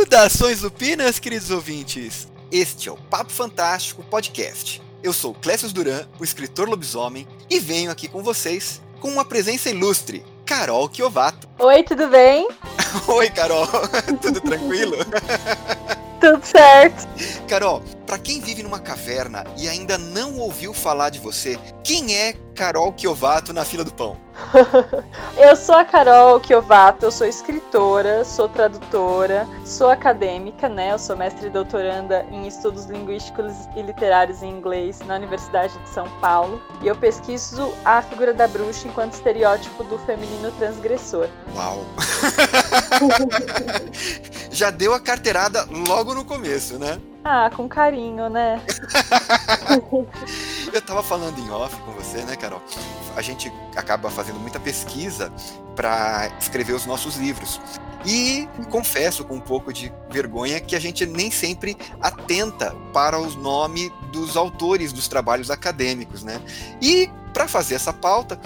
Saudações lupinas, queridos ouvintes! Este é o Papo Fantástico Podcast. Eu sou Clécio Duran, o escritor lobisomem, e venho aqui com vocês com uma presença ilustre, Carol Kiovato. Oi, tudo bem? Oi, Carol. tudo tranquilo? tudo certo. Carol, para quem vive numa caverna e ainda não ouviu falar de você, quem é Carol Kiovato na fila do pão? eu sou a Carol Kiovato, eu sou escritora, sou tradutora, sou acadêmica, né? Eu sou mestre e doutoranda em estudos linguísticos e literários em inglês na Universidade de São Paulo. E eu pesquiso a figura da bruxa enquanto estereótipo do feminino transgressor. Uau! Já deu a carteirada logo no começo, né? Ah, com carinho, né? eu tava falando em off com você, né, Carol? A gente acaba fazendo muita pesquisa para escrever os nossos livros. E confesso com um pouco de vergonha que a gente nem sempre atenta para os nomes dos autores dos trabalhos acadêmicos, né? E para fazer essa pauta,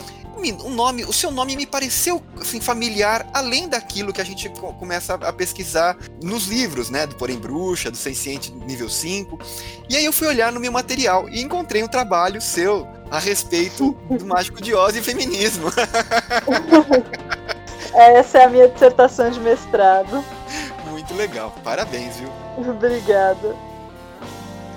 o nome, o seu nome me pareceu assim, familiar, além daquilo que a gente começa a pesquisar nos livros, né? Do Porém Bruxa, do Senciente nível 5. E aí eu fui olhar no meu material e encontrei um trabalho seu a respeito do Mágico de Oz e feminismo. Essa é a minha dissertação de mestrado. Muito legal, parabéns, viu? Obrigada.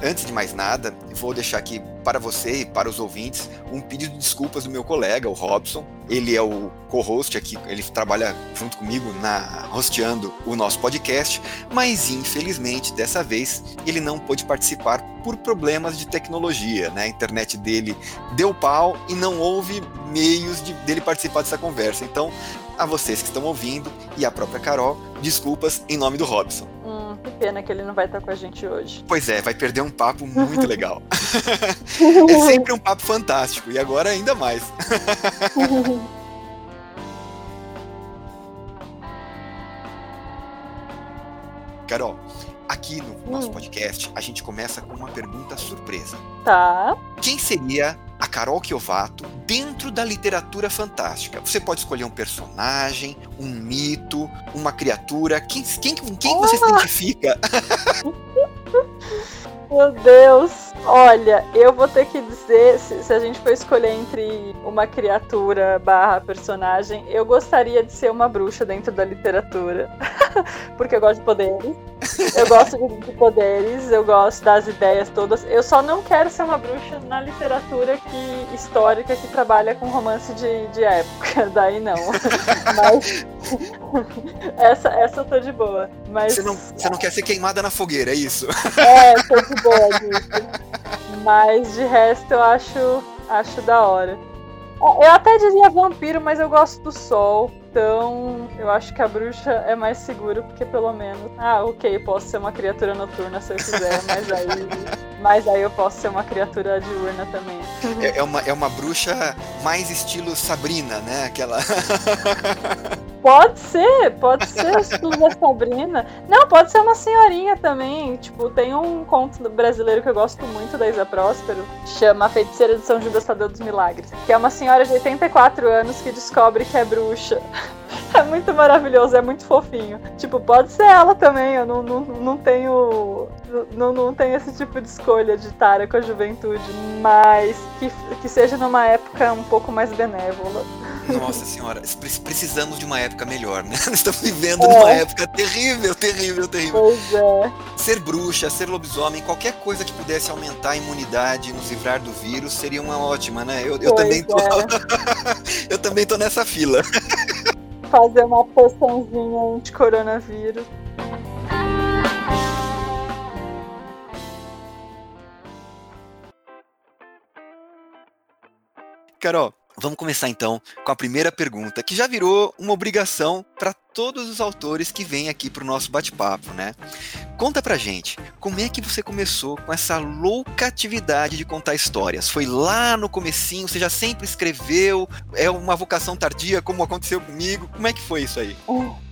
Antes de mais nada, vou deixar aqui para você e para os ouvintes um pedido de desculpas do meu colega, o Robson. Ele é o co-host aqui, ele trabalha junto comigo na hosteando o nosso podcast, mas infelizmente dessa vez ele não pôde participar por problemas de tecnologia, né? A internet dele deu pau e não houve meios de dele participar dessa conversa. Então, a vocês que estão ouvindo e a própria Carol, desculpas em nome do Robson. Hum, que pena que ele não vai estar com a gente hoje. Pois é, vai perder um papo muito legal. é sempre um papo fantástico, e agora ainda mais. Carol, aqui no nosso hum. podcast a gente começa com uma pergunta surpresa. Tá. Quem seria a Carol Kiovato dentro da literatura fantástica. Você pode escolher um personagem, um mito, uma criatura. Quem, quem, quem oh. você se identifica? Meu Deus! Olha, eu vou ter que dizer, se, se, a gente for escolher entre uma criatura barra personagem, eu gostaria de ser uma bruxa dentro da literatura. Porque eu gosto de poderes. Eu gosto de poderes, eu gosto das ideias todas. Eu só não quero ser uma bruxa na literatura que, histórica que trabalha com romance de, de época. Daí não. Mas essa, essa eu tô de boa. Mas... Você, não, você não quer ser queimada na fogueira, é isso? É, tô de boa disso. Mas de resto eu acho, acho da hora. Eu até dizia vampiro, mas eu gosto do sol. Então, eu acho que a bruxa é mais seguro, porque pelo menos. Ah, ok, posso ser uma criatura noturna se eu quiser, mas aí. mas aí eu posso ser uma criatura diurna também. É, é, uma, é uma bruxa mais estilo Sabrina, né? Aquela. Pode ser, pode ser o estilo da Sabrina. Não, pode ser uma senhorinha também. Tipo, tem um conto brasileiro que eu gosto muito da Isa Próspero, chama A Feiticeira de São Judas Tadeu dos Milagres, que é uma senhora de 84 anos que descobre que é bruxa. É muito maravilhoso, é muito fofinho. Tipo, pode ser ela também, eu não, não, não tenho. Não, não tenho esse tipo de escolha de tara com a juventude, mas que, que seja numa época um pouco mais benévola. Nossa senhora, precisamos de uma época melhor, né? Estamos vivendo é. numa época terrível, terrível, terrível. Pois é. Ser bruxa, ser lobisomem, qualquer coisa que pudesse aumentar a imunidade, nos livrar do vírus, seria uma ótima, né? Eu, eu também tô. É. eu também tô nessa fila. Fazer uma poçãozinha de coronavírus. Carol, Vamos começar então com a primeira pergunta, que já virou uma obrigação para todos os autores que vêm aqui para o nosso bate-papo, né? Conta pra gente, como é que você começou com essa louca atividade de contar histórias? Foi lá no comecinho, você já sempre escreveu? É uma vocação tardia, como aconteceu comigo? Como é que foi isso aí?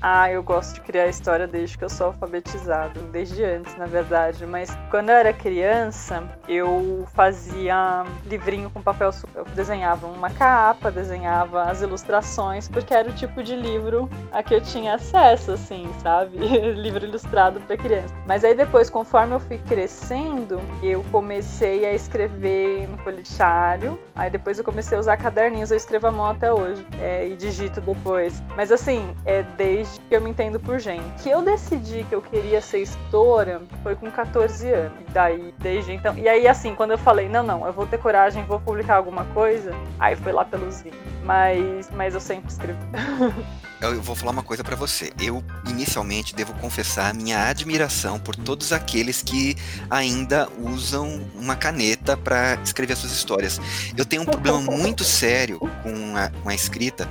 Ah, eu gosto de criar história desde que eu sou alfabetizado, desde antes, na verdade. Mas quando eu era criança, eu fazia livrinho com papel, eu desenhava uma capa, desenhava as ilustrações, porque era o tipo de livro a que eu tinha acesso, assim, sabe? Livro ilustrado para criança. Mas aí depois, conforme eu fui crescendo, eu comecei a escrever no folhetário. Aí depois eu comecei a usar caderninhos, eu escrevo a mão até hoje. É, e digito depois. Mas assim, é desde que eu me entendo por gente. Que eu decidi que eu queria ser escritora foi com 14 anos. E daí, desde então. E aí, assim, quando eu falei, não, não, eu vou ter coragem, vou publicar alguma coisa, aí foi lá pelos 20. Mas, mas eu sempre escrevo. eu vou falar uma coisa para você. Eu, inicialmente, devo confessar minha admiração por todos aqueles que ainda usam uma caneta para escrever suas histórias. Eu tenho um problema muito sério com a, com a escrita,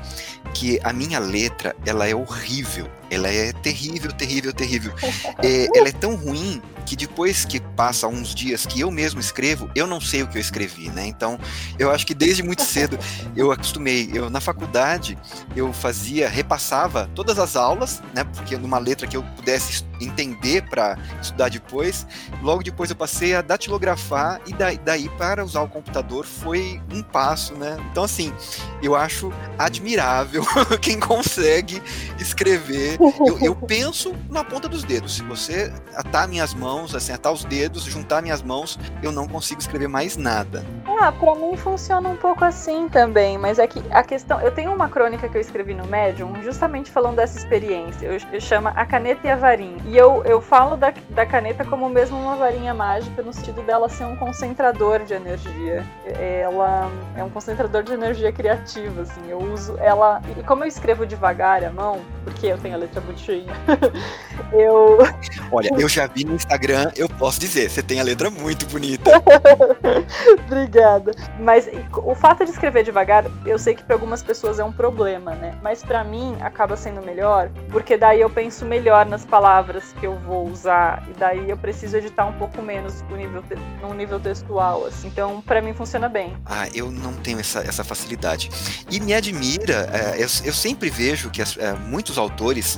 que a minha letra, ela é horrível. Ela é terrível, terrível, terrível. É, ela é tão ruim que depois que passa uns dias que eu mesmo escrevo, eu não sei o que eu escrevi, né? Então, eu acho que desde muito cedo eu acostumei. Eu na faculdade eu fazia, repassava todas as aulas, né? Porque numa letra que eu pudesse entender para estudar depois. Logo depois eu passei a datilografar e daí, daí para usar o computador foi um passo, né? Então assim, eu acho admirável quem consegue escrever. Eu, eu penso na ponta dos dedos. Se você atar minhas mãos assim, atar os dedos, juntar minhas mãos, eu não consigo escrever mais nada. Ah, pra mim funciona um pouco assim também, mas é que a questão. Eu tenho uma crônica que eu escrevi no Medium, justamente falando dessa experiência. Eu, eu chamo A Caneta e a Varinha. E eu, eu falo da, da caneta como mesmo uma varinha mágica, no sentido dela ser um concentrador de energia. Ela é um concentrador de energia criativa, assim. Eu uso ela. E como eu escrevo devagar à mão, porque eu tenho a letra muito cheia, eu. Olha, eu já vi no Instagram Instagram, eu posso dizer, você tem a letra muito bonita. Obrigada. Mas o fato de escrever devagar, eu sei que para algumas pessoas é um problema, né? Mas para mim acaba sendo melhor, porque daí eu penso melhor nas palavras que eu vou usar e daí eu preciso editar um pouco menos no nível, no nível textual, assim. Então, para mim funciona bem. Ah, eu não tenho essa, essa facilidade. E me admira, é, eu, eu, sempre vejo que as, é, muitos autores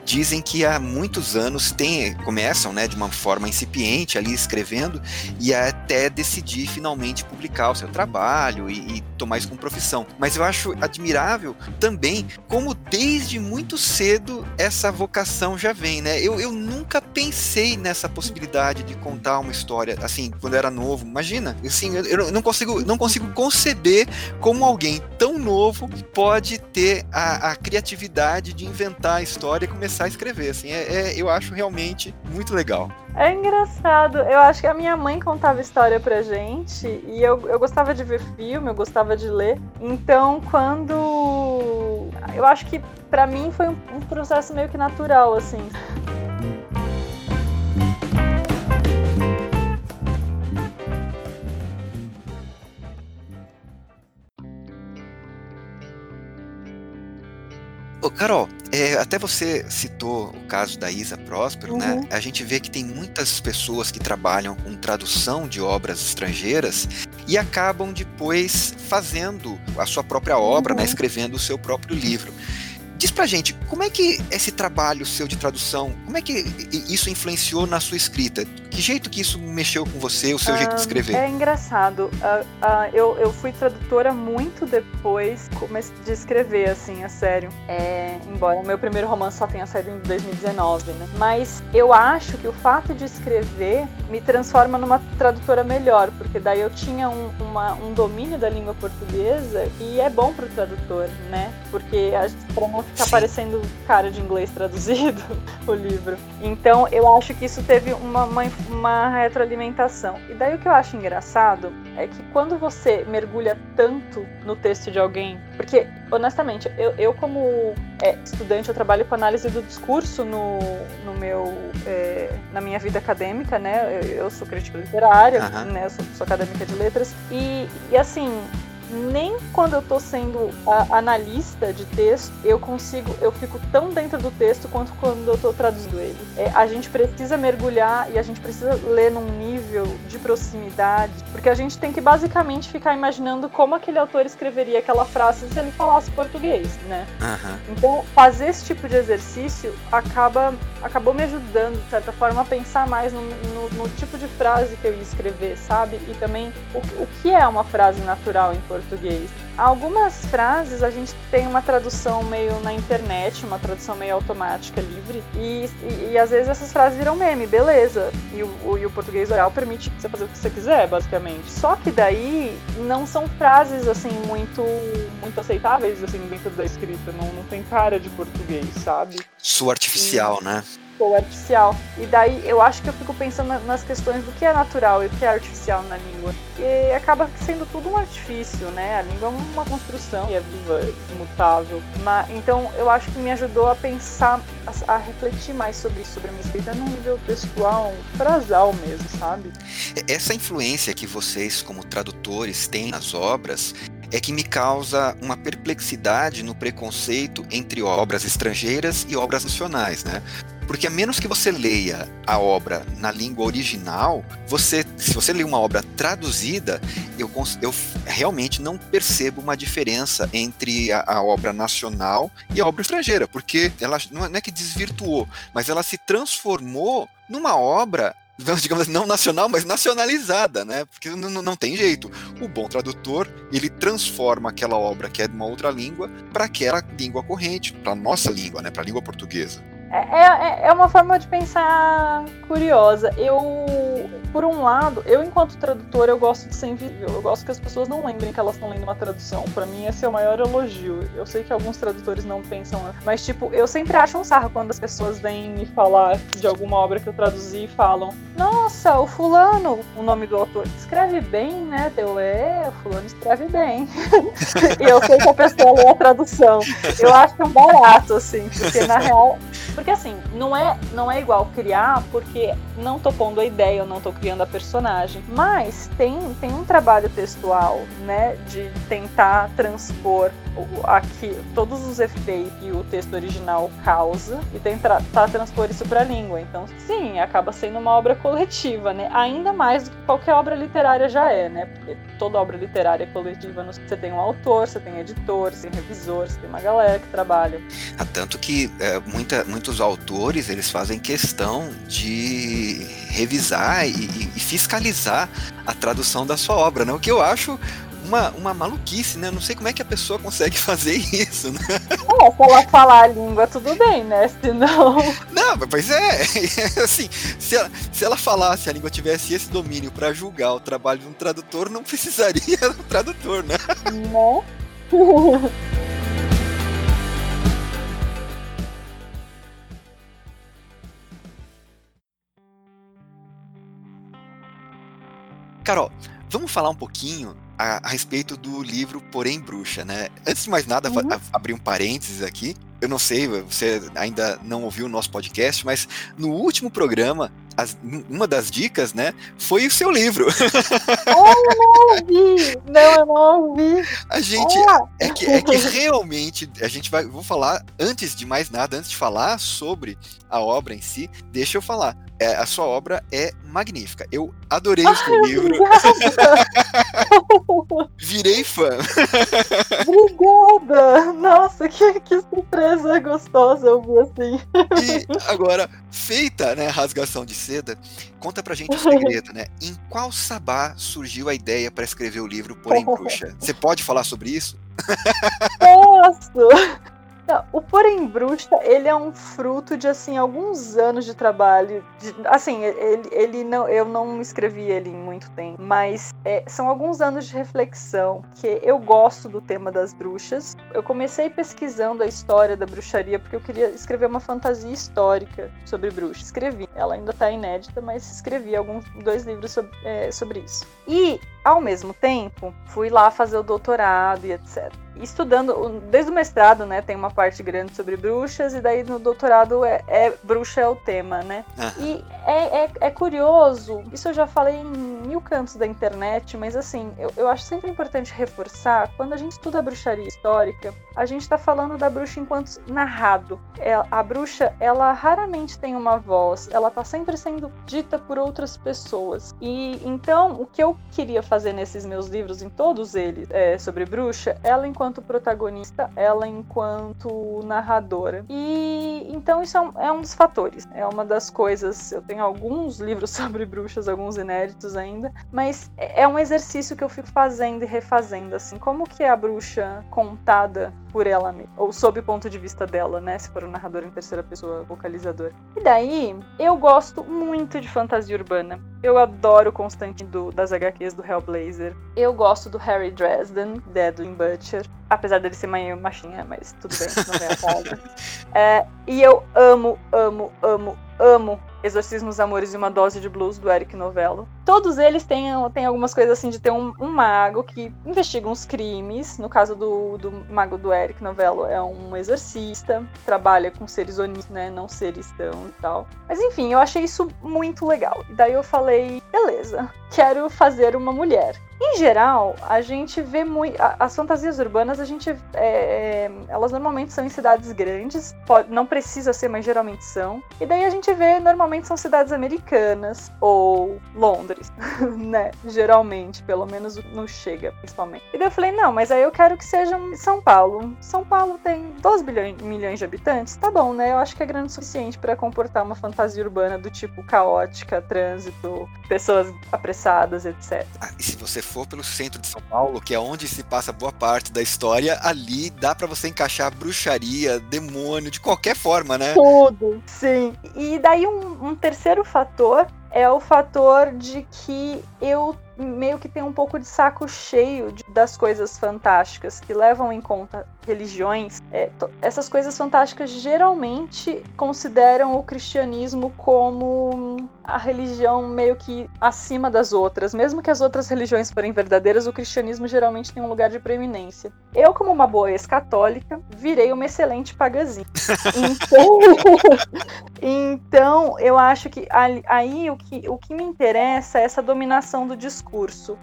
dizem que há muitos anos tem, começam, né, de uma forma incipiente ali escrevendo e até decidir finalmente publicar o seu trabalho e, e tomar isso como profissão. Mas eu acho admirável também como desde muito cedo essa vocação já vem, né? Eu, eu nunca pensei nessa possibilidade de contar uma história assim quando eu era novo. Imagina, assim, eu, eu não consigo não consigo conceber como alguém tão novo pode ter a, a criatividade de inventar a história e começar a escrever. Assim, é, é eu acho realmente muito legal. É engraçado. Eu acho que a minha mãe contava história pra gente e eu, eu gostava de ver filme, eu gostava de ler. Então, quando. Eu acho que para mim foi um, um processo meio que natural, assim. Ô, Carol, é, até você citou o caso da Isa Próspero, né? uhum. né? A gente vê que tem muitas pessoas que trabalham com tradução de obras estrangeiras e acabam depois fazendo a sua própria obra, né? uhum. né? Escrevendo o seu próprio livro. Diz pra gente, como é que esse trabalho seu de tradução, como é que isso influenciou na sua escrita? Que jeito que isso mexeu com você, o seu jeito de ah, escrever? É engraçado. Uh, uh, eu, eu fui tradutora muito depois de escrever, assim, a sério. É, embora o meu primeiro romance só tenha saído em 2019, né? Mas eu acho que o fato de escrever me transforma numa tradutora melhor, porque daí eu tinha um, uma, um domínio da língua portuguesa e é bom pro tradutor, né? Porque para não Sim. parecendo cara de inglês traduzido o livro. Então eu acho que isso teve uma, uma, uma, retroalimentação. E daí o que eu acho engraçado é que quando você mergulha tanto no texto de alguém, porque honestamente, eu, eu como é, estudante, eu trabalho com análise do discurso no, no meu, é, na minha vida acadêmica, né? Eu, eu sou crítica literária, uhum. né? Eu sou, sou acadêmica de letras. E, e assim, nem quando eu tô sendo analista de texto, eu consigo, eu fico tão dentro do texto quanto quando eu tô traduzindo ele. É, a gente precisa mergulhar e a gente precisa ler num nível de proximidade, porque a gente tem que basicamente ficar imaginando como aquele autor escreveria aquela frase se ele falasse português, né? Uhum. Então, fazer esse tipo de exercício acaba, acabou me ajudando, de certa forma, a pensar mais no, no, no tipo de frase que eu ia escrever, sabe? E também o, o que é uma frase natural em português português. Algumas frases a gente tem uma tradução meio na internet, uma tradução meio automática, livre, e, e, e às vezes essas frases viram meme, beleza. E o, o, e o português oral permite você fazer o que você quiser, basicamente. Só que daí não são frases assim muito muito aceitáveis assim dentro da escrita, não, não tem cara de português, sabe? Sua artificial, né? Ou artificial. E daí eu acho que eu fico pensando nas questões do que é natural e o que é artificial na língua. E acaba sendo tudo um artifício, né? A língua é uma construção e é viva, imutável. Mas, então eu acho que me ajudou a pensar, a, a refletir mais sobre isso, sobre a minha escrita num nível pessoal, frasal mesmo, sabe? Essa influência que vocês, como tradutores, têm nas obras é que me causa uma perplexidade no preconceito entre obras estrangeiras e obras nacionais, né? Porque a menos que você leia a obra na língua original, você, se você lê uma obra traduzida, eu, eu realmente não percebo uma diferença entre a, a, obra nacional e a obra estrangeira, porque ela não é que desvirtuou, mas ela se transformou numa obra digamos assim, não nacional, mas nacionalizada, né? Porque não, não tem jeito. O bom tradutor, ele transforma aquela obra que é de uma outra língua para aquela língua corrente, para nossa língua, né? Para a língua portuguesa. É, é, é uma forma de pensar curiosa. Eu, por um lado, eu enquanto tradutor, eu gosto de ser invisível. Eu gosto que as pessoas não lembrem que elas estão lendo uma tradução. Para mim, esse é o maior elogio. Eu sei que alguns tradutores não pensam, mas tipo, eu sempre acho um sarro quando as pessoas vêm me falar de alguma obra que eu traduzi e falam: Nossa, o fulano, o nome do autor, escreve bem, né? Eu é, o fulano escreve bem. eu sei que a pessoa lê a tradução. Eu acho um barato, assim, porque na real porque assim, não é, não é igual criar porque não tô pondo a ideia, eu não tô criando a personagem. Mas tem, tem um trabalho textual, né, de tentar transpor aqui todos os efeitos que o texto original causa e tentar tá, transpor isso para a língua. Então, sim, acaba sendo uma obra coletiva, né? Ainda mais do que qualquer obra literária já é, né? Porque toda obra literária é coletiva. Você tem um autor, você tem editor, você tem revisor, você tem uma galera que trabalha. Há tanto que é, muita, muitos autores eles fazem questão de revisar e, e fiscalizar a tradução da sua obra, né? O que eu acho uma, uma maluquice, né? Não sei como é que a pessoa consegue fazer isso, né? É, se ela falar a língua, tudo bem, né? Senão. Não, mas é, é assim, se ela, se ela falasse, a língua tivesse esse domínio para julgar o trabalho de um tradutor, não precisaria do tradutor, né? Não. Carol, vamos falar um pouquinho a, a, respeito do livro Porém Bruxa, né? Antes de mais nada, uhum. abrir um parênteses aqui. Eu não sei, você ainda não ouviu o nosso podcast, mas no último programa, as, uma das dicas, né, foi o seu livro. Oh, eu não ouvi! Não, eu não ouvi. A gente. Oh. É, que, é que realmente, a gente vai. Vou falar, antes de mais nada, antes de falar sobre a obra em si, deixa eu falar. É, a sua obra é magnífica. Eu adorei o seu livro. Virei fã. Obrigada! Nossa, que, que surpresa gostosa ouvir assim. E agora, feita né, a rasgação de seda, conta pra gente o segredo, né? Em qual sabá surgiu a ideia para escrever o livro Porém Bruxa? Você pode falar sobre isso? Posso! O Porém Bruxa, ele é um fruto de, assim, alguns anos de trabalho. De, assim, ele, ele não, eu não escrevi ele em muito tempo, mas é, são alguns anos de reflexão que eu gosto do tema das bruxas. Eu comecei pesquisando a história da bruxaria porque eu queria escrever uma fantasia histórica sobre bruxas. Escrevi, ela ainda está inédita, mas escrevi alguns dois livros sobre, é, sobre isso. E ao mesmo tempo, fui lá fazer o doutorado e etc. Estudando, desde o mestrado, né, tem uma parte grande sobre bruxas, e daí no doutorado é, é bruxa é o tema, né? Uhum. E é, é, é, curioso, isso eu já falei em mil cantos da internet, mas assim, eu, eu acho sempre importante reforçar, quando a gente estuda a bruxaria histórica, a gente está falando da bruxa enquanto narrado. É, a bruxa, ela raramente tem uma voz, ela está sempre sendo dita por outras pessoas. E então, o que eu queria fazer nesses meus livros, em todos eles, é, sobre bruxa, ela enquanto protagonista, ela enquanto narradora. E então isso é um, é um dos fatores, é uma das coisas. Eu tenho alguns livros sobre bruxas, alguns inéditos ainda ainda, mas é, é um exercício que eu fico fazendo e refazendo, assim, como que é a bruxa contada por ela mesma, ou sob o ponto de vista dela, né, se for um narrador em terceira pessoa, vocalizador. E daí, eu gosto muito de fantasia urbana. Eu adoro o Constantine do, das HQs do Hellblazer. Eu gosto do Harry Dresden, Deadly Butcher. Apesar dele ser meio machinha, mas tudo bem, não vem a. É, e eu amo, amo, amo, amo Exorcismos, Amores e uma Dose de Blues, do Eric Novello. Todos eles têm, têm algumas coisas assim de ter um, um mago que investiga uns crimes. No caso do, do mago do Eric Novello, é um exorcista, trabalha com seres onis, né? Não seres tão e tal. Mas enfim, eu achei isso muito legal. E daí eu falei, beleza, quero fazer uma mulher. Em geral, a gente vê muito. As fantasias urbanas, a gente. É, é, elas normalmente são em cidades grandes, pode, não precisa ser, mas geralmente são. E daí a gente vê, normalmente são cidades americanas ou Londres, né? Geralmente, pelo menos não chega, principalmente. E daí eu falei, não, mas aí eu quero que seja São Paulo. São Paulo tem 12 bilhões, milhões de habitantes, tá bom, né? Eu acho que é grande o suficiente para comportar uma fantasia urbana do tipo caótica, trânsito, pessoas apressadas, etc. Ah, e se você for pelo centro de São Paulo, que é onde se passa boa parte da história, ali dá para você encaixar bruxaria, demônio, de qualquer forma, né? Tudo, sim. E daí um, um terceiro fator é o fator de que eu meio que tenho um pouco de saco cheio de, das coisas fantásticas que levam em conta religiões. É, essas coisas fantásticas geralmente consideram o cristianismo como a religião meio que acima das outras. Mesmo que as outras religiões forem verdadeiras, o cristianismo geralmente tem um lugar de preeminência. Eu, como uma boa ex-católica, virei uma excelente pagazinha. Então, então eu acho que aí o que, o que me interessa é essa dominação do discurso,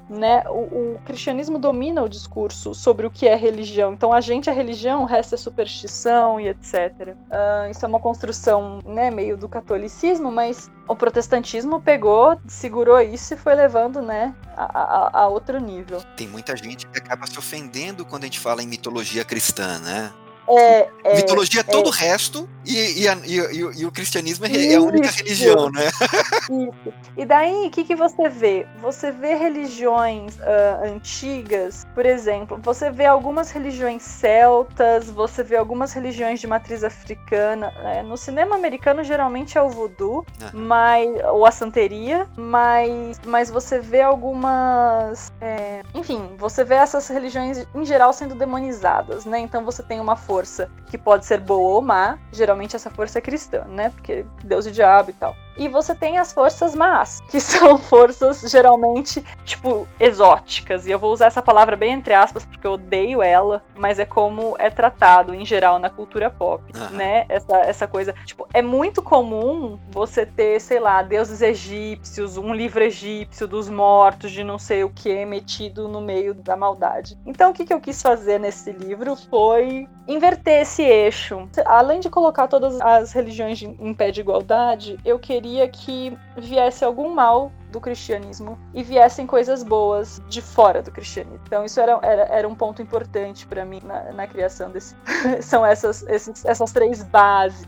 né? O, o cristianismo domina o discurso sobre o que é religião. Então a gente é religião, o resto é superstição e etc. Uh, isso é uma construção, né, meio do catolicismo, mas o protestantismo pegou, segurou isso e foi levando, né, a, a, a, outro nível. Tem muita gente que acaba se ofendendo quando a gente fala em mitologia cristã, né? É, é, Mitologia é todo o resto e, e, a, e, e, o cristianismo é, é a única religião, né? Isso. E daí, o que, que você vê? Você vê religiões uh, antigas, por exemplo, você vê algumas religiões celtas, você vê algumas religiões de matriz africana. Né? No cinema americano, geralmente é o voodoo, mas, ou a santeria, mas, mas você vê algumas. É, enfim, você vê essas religiões em geral sendo demonizadas, né? Então você tem uma força força que pode ser boa ou má, geralmente essa força é cristã, né? Porque Deus e diabo e tal. E você tem as forças más, que são forças geralmente, tipo, exóticas. E eu vou usar essa palavra bem entre aspas, porque eu odeio ela, mas é como é tratado em geral na cultura pop, uhum. né? Essa, essa coisa. Tipo, é muito comum você ter, sei lá, deuses egípcios, um livro egípcio dos mortos, de não sei o que, metido no meio da maldade. Então, o que, que eu quis fazer nesse livro foi inverter esse eixo. Além de colocar todas as religiões em pé de igualdade, eu queria queria que viesse algum mal do cristianismo e viessem coisas boas de fora do cristianismo. Então isso era, era, era um ponto importante para mim na, na, criação desse. São essas, esses, essas três bases.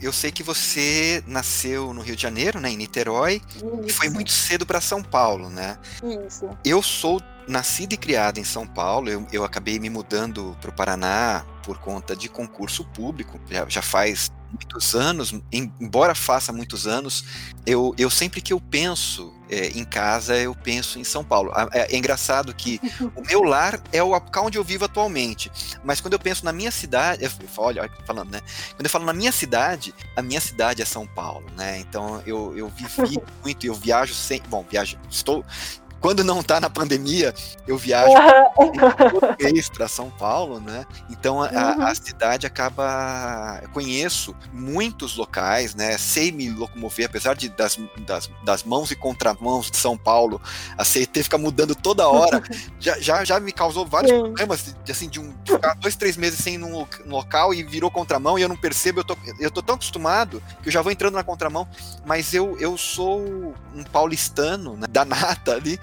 Eu sei que você nasceu no Rio de Janeiro, né, em Niterói, Isso. e foi muito cedo para São Paulo, né? Isso. Eu sou nascido e criado em São Paulo. Eu, eu acabei me mudando para o Paraná por conta de concurso público. Já, já faz muitos anos, embora faça muitos anos, eu, eu sempre que eu penso é, em casa, eu penso em São Paulo. É, é, engraçado que o meu lar é o local onde eu vivo atualmente, mas quando eu penso na minha cidade, eu, olha, falando, né? Quando eu falo na minha cidade, a minha cidade é São Paulo, né? Então eu, eu vivi muito, eu viajo sem, bom, viajo, estou quando não tá na pandemia, eu viajo para São Paulo, né? Então a, uhum. a, cidade acaba. Eu conheço muitos locais, né? Sei me locomover, apesar de, das, das, das mãos e contramãos de São Paulo, a CET fica mudando toda hora. já, já, já me causou vários Sim. problemas de, assim, de, um, de ficar dois, três meses sem ir num, num, local e virou contramão e eu não percebo. Eu tô, eu tô tão acostumado que eu já vou entrando na contramão, mas eu, eu sou um paulistano, né, da nata ali.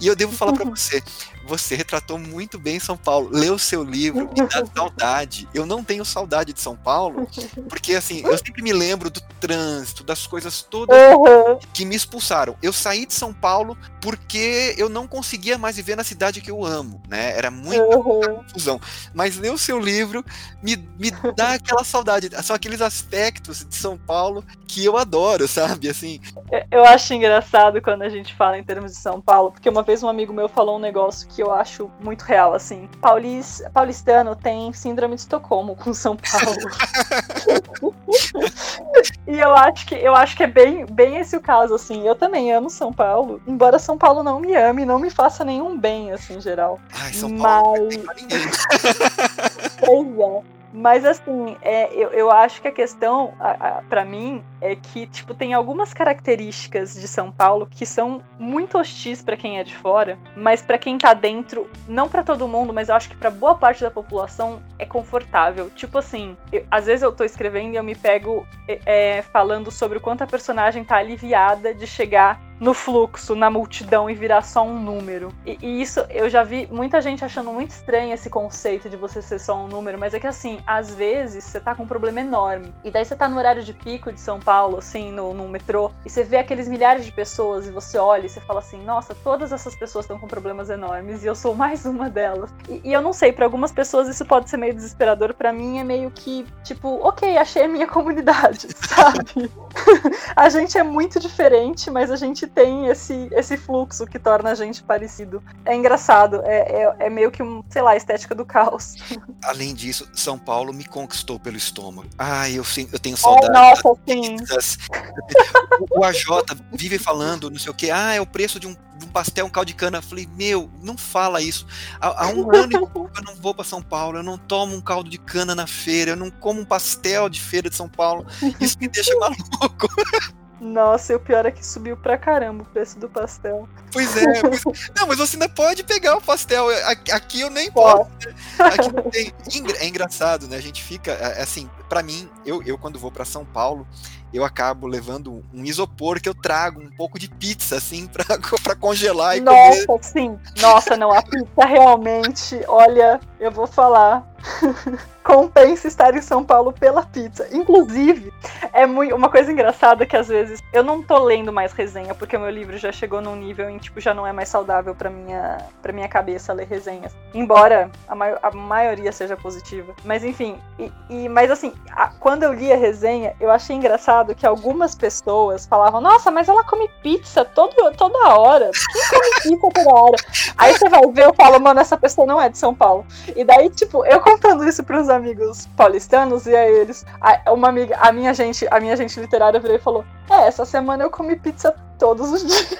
E eu devo falar para você, você retratou muito bem São Paulo. Leu o seu livro, me dá saudade. Eu não tenho saudade de São Paulo, porque assim, eu sempre me lembro do trânsito, das coisas todas uhum. que me expulsaram. Eu saí de São Paulo porque eu não conseguia mais viver na cidade que eu amo, né? Era muita, uhum. confusão. Mas ler o seu livro me, me dá aquela saudade. São aqueles aspectos de São Paulo que eu adoro, sabe? Assim. Eu acho engraçado quando a gente fala em termos de São Paulo, porque uma vez um amigo meu falou um negócio que eu acho muito real, assim. Paulis, paulistano tem síndrome de Estocolmo com São Paulo. e eu acho que eu acho que é bem, bem esse o caso, assim. Eu também amo São Paulo, embora São Paulo não me ame, não me faça nenhum bem, assim, em geral. Ai, São Paulo Mas... pois é. Mas assim, é, eu, eu acho que a questão, para mim, é que tipo tem algumas características de São Paulo que são muito hostis para quem é de fora, mas para quem tá dentro, não para todo mundo, mas eu acho que para boa parte da população é confortável. Tipo assim, eu, às vezes eu tô escrevendo e eu me pego é, é falando sobre o quanto a personagem tá aliviada de chegar no fluxo, na multidão e virar só um número. E, e, isso eu já vi muita gente achando muito estranho esse conceito de você ser só um número, mas é que assim, às vezes você tá com um problema enorme. E daí você tá no horário de pico de São Paulo, assim, no, no metrô, e você vê aqueles milhares de pessoas e você olha e você fala assim: nossa, todas essas pessoas estão com problemas enormes e eu sou mais uma delas. E, e eu não sei, para algumas pessoas isso pode ser meio desesperador, para mim é meio que tipo, ok, achei a minha comunidade, sabe? a gente é muito diferente, mas a gente tem esse, esse fluxo que torna a gente parecido. É engraçado, é, é, é meio que um, sei lá, estética do caos. Além disso, São Paulo me conquistou pelo estômago. Ai, eu, eu tenho saudade. Oh, nossa, sim. O, o AJ vive falando, não sei o que, ah, é o preço de um, um pastel, um caldo de cana. Eu falei, meu, não fala isso. Há, há um ano eu não vou para São Paulo, eu não tomo um caldo de cana na feira, eu não como um pastel de feira de São Paulo. Isso me deixa maluco. Nossa, e o pior é que subiu pra caramba o preço do pastel. Pois é. Pois... Não, mas você ainda pode pegar o pastel. Aqui eu nem posso. Né? Aqui não tem. É engraçado, né? A gente fica. É, é assim, para mim, eu, eu quando vou para São Paulo, eu acabo levando um isopor que eu trago um pouco de pizza, assim, pra, pra congelar e Nossa, comer. sim. Nossa, não, a pizza realmente, olha, eu vou falar. Compensa estar em São Paulo pela pizza. Inclusive, é muito, uma coisa engraçada que às vezes eu não tô lendo mais resenha, porque o meu livro já chegou num nível em tipo já não é mais saudável para minha para minha cabeça ler resenhas. Embora a, mai a maioria seja positiva. Mas enfim, e, e mas assim, a, quando eu li a resenha, eu achei engraçado que algumas pessoas falavam: "Nossa, mas ela come pizza todo, toda hora. Quem come pizza toda hora?" Aí você vai ver, eu falo: "Mano, essa pessoa não é de São Paulo". E daí, tipo, eu contando isso pros amigos paulistanos, e aí eles. A, uma amiga, a minha gente, a minha gente literária virou e falou: É, essa semana eu comi pizza todos os dias.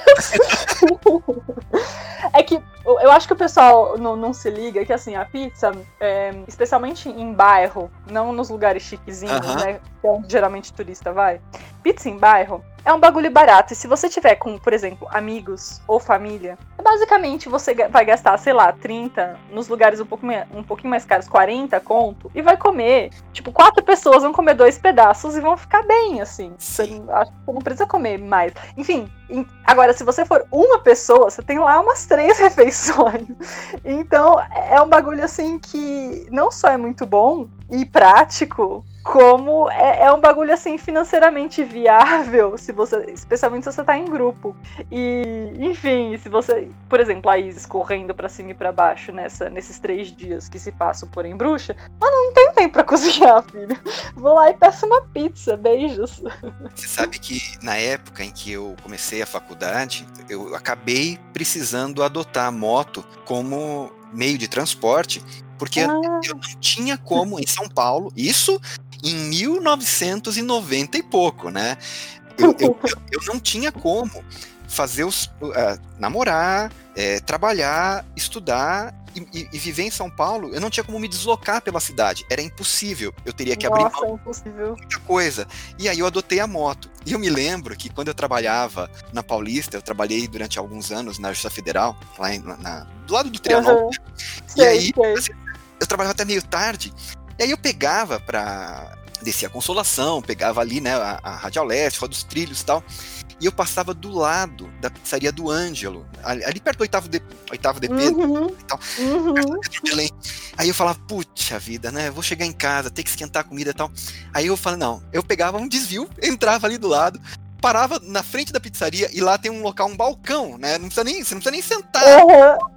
é que eu acho que o pessoal não, não se liga que assim, a pizza, é, especialmente em bairro, não nos lugares chiquezinhos, uh -huh. né? Que é onde geralmente turista vai. Pizza em bairro é um bagulho barato. E se você tiver com, por exemplo, amigos ou família, basicamente você vai gastar, sei lá, 30, nos lugares um, pouco, um pouquinho mais caros, 40 conto, e vai comer. Tipo, quatro pessoas vão comer dois pedaços e vão ficar bem, assim. Você, acho que não precisa comer mais. Enfim, agora, se você for uma pessoa, você tem lá umas três refeições. Então, é um bagulho assim que não só é muito bom e prático, como é, é, um bagulho assim financeiramente viável, se você, especialmente se você tá em grupo. E, enfim, se você, por exemplo, a Isis correndo para cima e para baixo nessa, nesses três dias que se passam por em bruxa, mano, não tem tempo pra cozinhar, filho. Vou lá e peço uma pizza, beijos. Você sabe que na época em que eu comecei a faculdade, eu acabei precisando adotar a moto como meio de transporte porque ah. eu não tinha como em São Paulo, isso em 1990 e pouco, né? Eu, eu, eu não tinha como fazer os. Uh, namorar, é, trabalhar, estudar e, e, viver em São Paulo, eu não tinha como me deslocar pela cidade. Era impossível. Eu teria que Nossa, abrir mão muita coisa. E aí eu adotei a moto. E eu me lembro que quando eu trabalhava na Paulista, eu trabalhei durante alguns anos na Justiça Federal, lá em, na, do lado do Trianon. Uhum. E sei, aí sei. Eu trabalhava até meio tarde. E aí eu pegava pra descer a Consolação, pegava ali, né, a, a Radial Leste, Rua dos Trilhos e tal. e eu passava do lado da pizzaria do Ângelo, ali, ali perto do oitavo de, oitavo DP Uhum. e tal. Uhum. Aí eu falava, puxa vida, né? Vou chegar em casa, ter que esquentar a comida e tal. Aí eu falei, não, eu pegava um desvio, entrava ali do lado, parava na frente da pizzaria e lá tem um local, um balcão, né? Não precisa nem, você não precisa nem sentar. Uhum.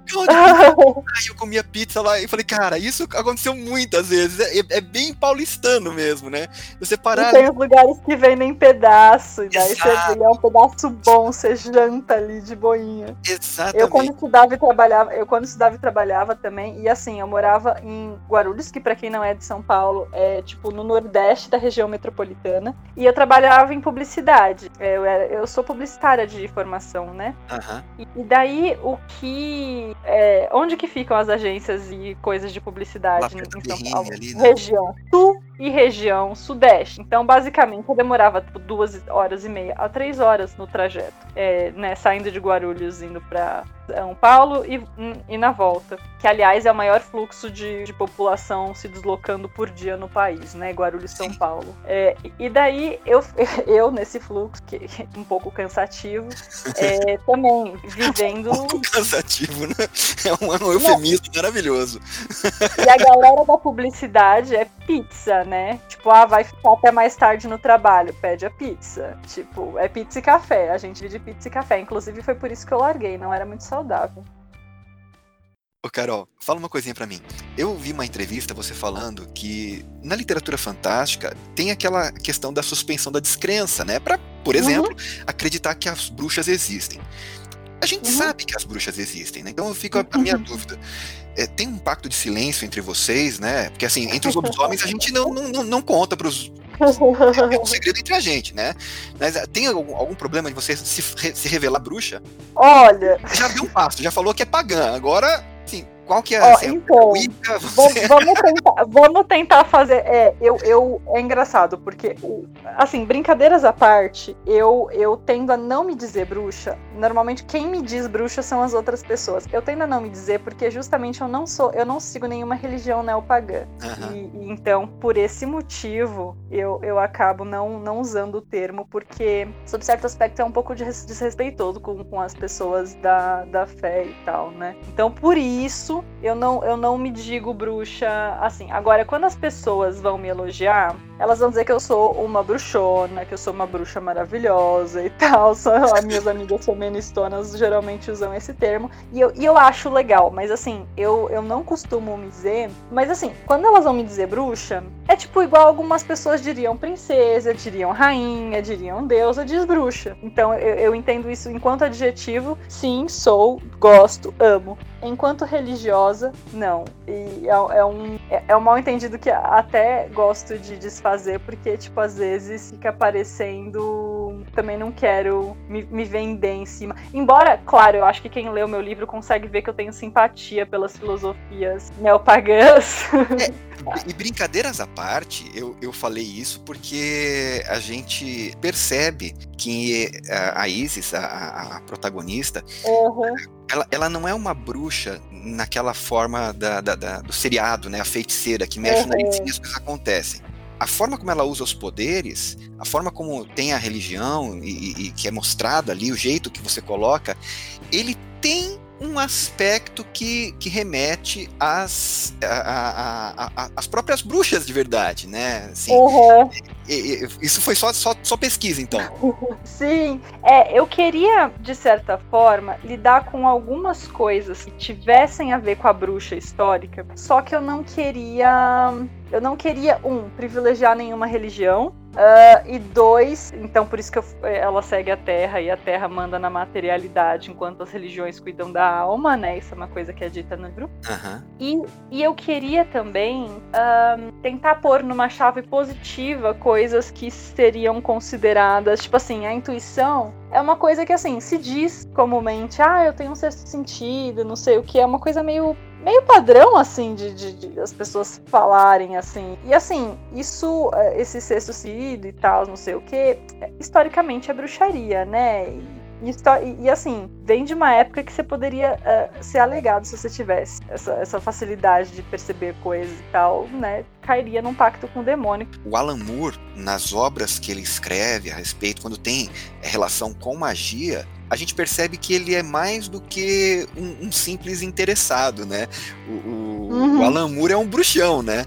Aí eu comia pizza lá e falei, cara, isso aconteceu muitas vezes. É, é bem paulistano mesmo, né? Você E parar. tem os lugares que vendem pedaço, e daí Exato. você vê, é um pedaço bom, você janta ali de boinha. Exatamente. Eu quando estudava e trabalhava, eu quando estudava e trabalhava também, e assim, eu morava em Guarulhos, que pra quem não é de São Paulo, é tipo no nordeste da região metropolitana, e eu trabalhava em publicidade. Eu, eu sou publicitária de formação, né? Aham. E, daí o que. é, onde que ficam as agências e coisas de publicidade perto em São Paulo? ali, né? Região sul e região sudeste. Então, basicamente, eu demorava tipo, duas horas e meia a três horas no trajeto, é, né? Saindo de Guarulhos, indo pra São Paulo e, e na volta. Que, aliás, é o maior fluxo de, de população se deslocando por dia no país, né? Guarulhos São. Paulo. É, e daí eu, eu nesse fluxo, que é um pouco cansativo, é, também vivendo. Um cansativo, né? É um, é eufemismo maravilhoso. E a galera da publicidade é pizza, né? Tipo, ah, vai ficar até mais tarde no trabalho, pede a pizza. Tipo, é pizza e café. A gente vive de pizza e café. Inclusive, foi por isso que eu larguei, não era muito saudável. Ô, Carol, fala uma coisinha pra mim. Eu vi uma entrevista você falando que na literatura fantástica tem aquela questão da suspensão da descrença, né? Pra, por Uhum. exemplo, acreditar que as bruxas existem. A gente Uhum. sabe que as bruxas existem, né? Então eu fico a, a minha dúvida. É, tem um pacto de silêncio entre vocês, né? Porque assim, entre os lobisomens a gente não, não, não conta pros. É um segredo entre a gente, né? Mas ah, tem algum, algum problema de você se, se revelar bruxa? Olha, Já deu um passo, já falou que é pagã. Agora, assim, qual que é assim, então, Wicca, Vamos, você... vamos tentar, vamos tentar fazer. É, eu, eu, é engraçado, porque, assim, brincadeiras à parte, eu, eu tendo a não me dizer bruxa. Normalmente, quem me diz bruxa são as outras pessoas. Eu tendo a não me dizer porque, justamente, eu não sou, eu não sigo nenhuma religião neopagã. Aham. E, e então, por esse motivo, eu, eu acabo não, não usando o termo, porque, sob certo aspecto, é um pouco de res- desrespeitoso com, com as pessoas da, da fé e tal, né? Então, por isso, eu não, eu não me digo bruxa assim. Agora, quando as pessoas vão me elogiar, elas vão dizer que eu sou uma bruxona, que eu sou uma bruxa maravilhosa e tal. Só as minhas amigas feministonas geralmente usam esse termo. E eu, e eu acho legal, mas assim, eu, eu não costumo me dizer. Mas assim, quando elas vão me dizer bruxa, é tipo igual algumas pessoas diriam princesa, diriam rainha, diriam deusa, diz bruxa. Então eu, eu entendo isso enquanto adjetivo, sim, sou, gosto, amo. Enquanto religiosa, não. E é, é um, é, é um mal entendido que até gosto de desfazer, porque, tipo, às vezes fica parecendo. Também não quero me, me vender em cima. Embora, claro, eu acho que quem lê o meu livro consegue ver que eu tenho simpatia pelas filosofias neopagãs. E brincadeiras à parte, eu, eu falei isso porque a gente percebe que a, a Isis, a- a, protagonista, Uhum. ela, ela não é uma bruxa naquela forma da, da- da- do seriado, né? A feiticeira que mexe na Uhum. e as coisas acontecem. A forma como ela usa os poderes, a forma como tem a religião e, e- que é mostrado ali, o jeito que você coloca, ele tem um aspecto que, que remete às, a- a- a- a- às próprias bruxas de verdade, né? Assim, Uhum. e- e- isso foi só, só, só pesquisa, então. Sim, é, eu queria, de certa forma, lidar com algumas coisas que tivessem a ver com a bruxa histórica, só que eu não queria. Eu não queria, um, privilegiar nenhuma religião. Ah, e dois, então por isso que eu- ela segue a Terra e a Terra manda na materialidade, enquanto as religiões cuidam da alma, né? Isso é uma coisa que é dita no livro. Aham. E, e eu queria também ahn, tentar pôr numa chave positiva coisas que seriam consideradas, tipo assim, a intuição é uma coisa que assim, se diz comumente, ah, eu tenho um sexto sentido, não sei o que, é uma coisa meio meio padrão, assim, de, de, de as pessoas falarem, assim. E, assim, isso, eh, esse sexto sentido e tal, não sei o que, historicamente é bruxaria, né? E, E, e, assim, vem de uma época que você poderia uh, ser alegado se você tivesse essa, essa facilidade de perceber coisas e tal, né? Cairia num pacto com o demônio. O Alan Moore, nas obras que ele escreve a respeito, quando tem relação com magia, a gente percebe que ele é mais do que um, um simples interessado, né? O, o, uhum. o, Alan Moore é um bruxão, né?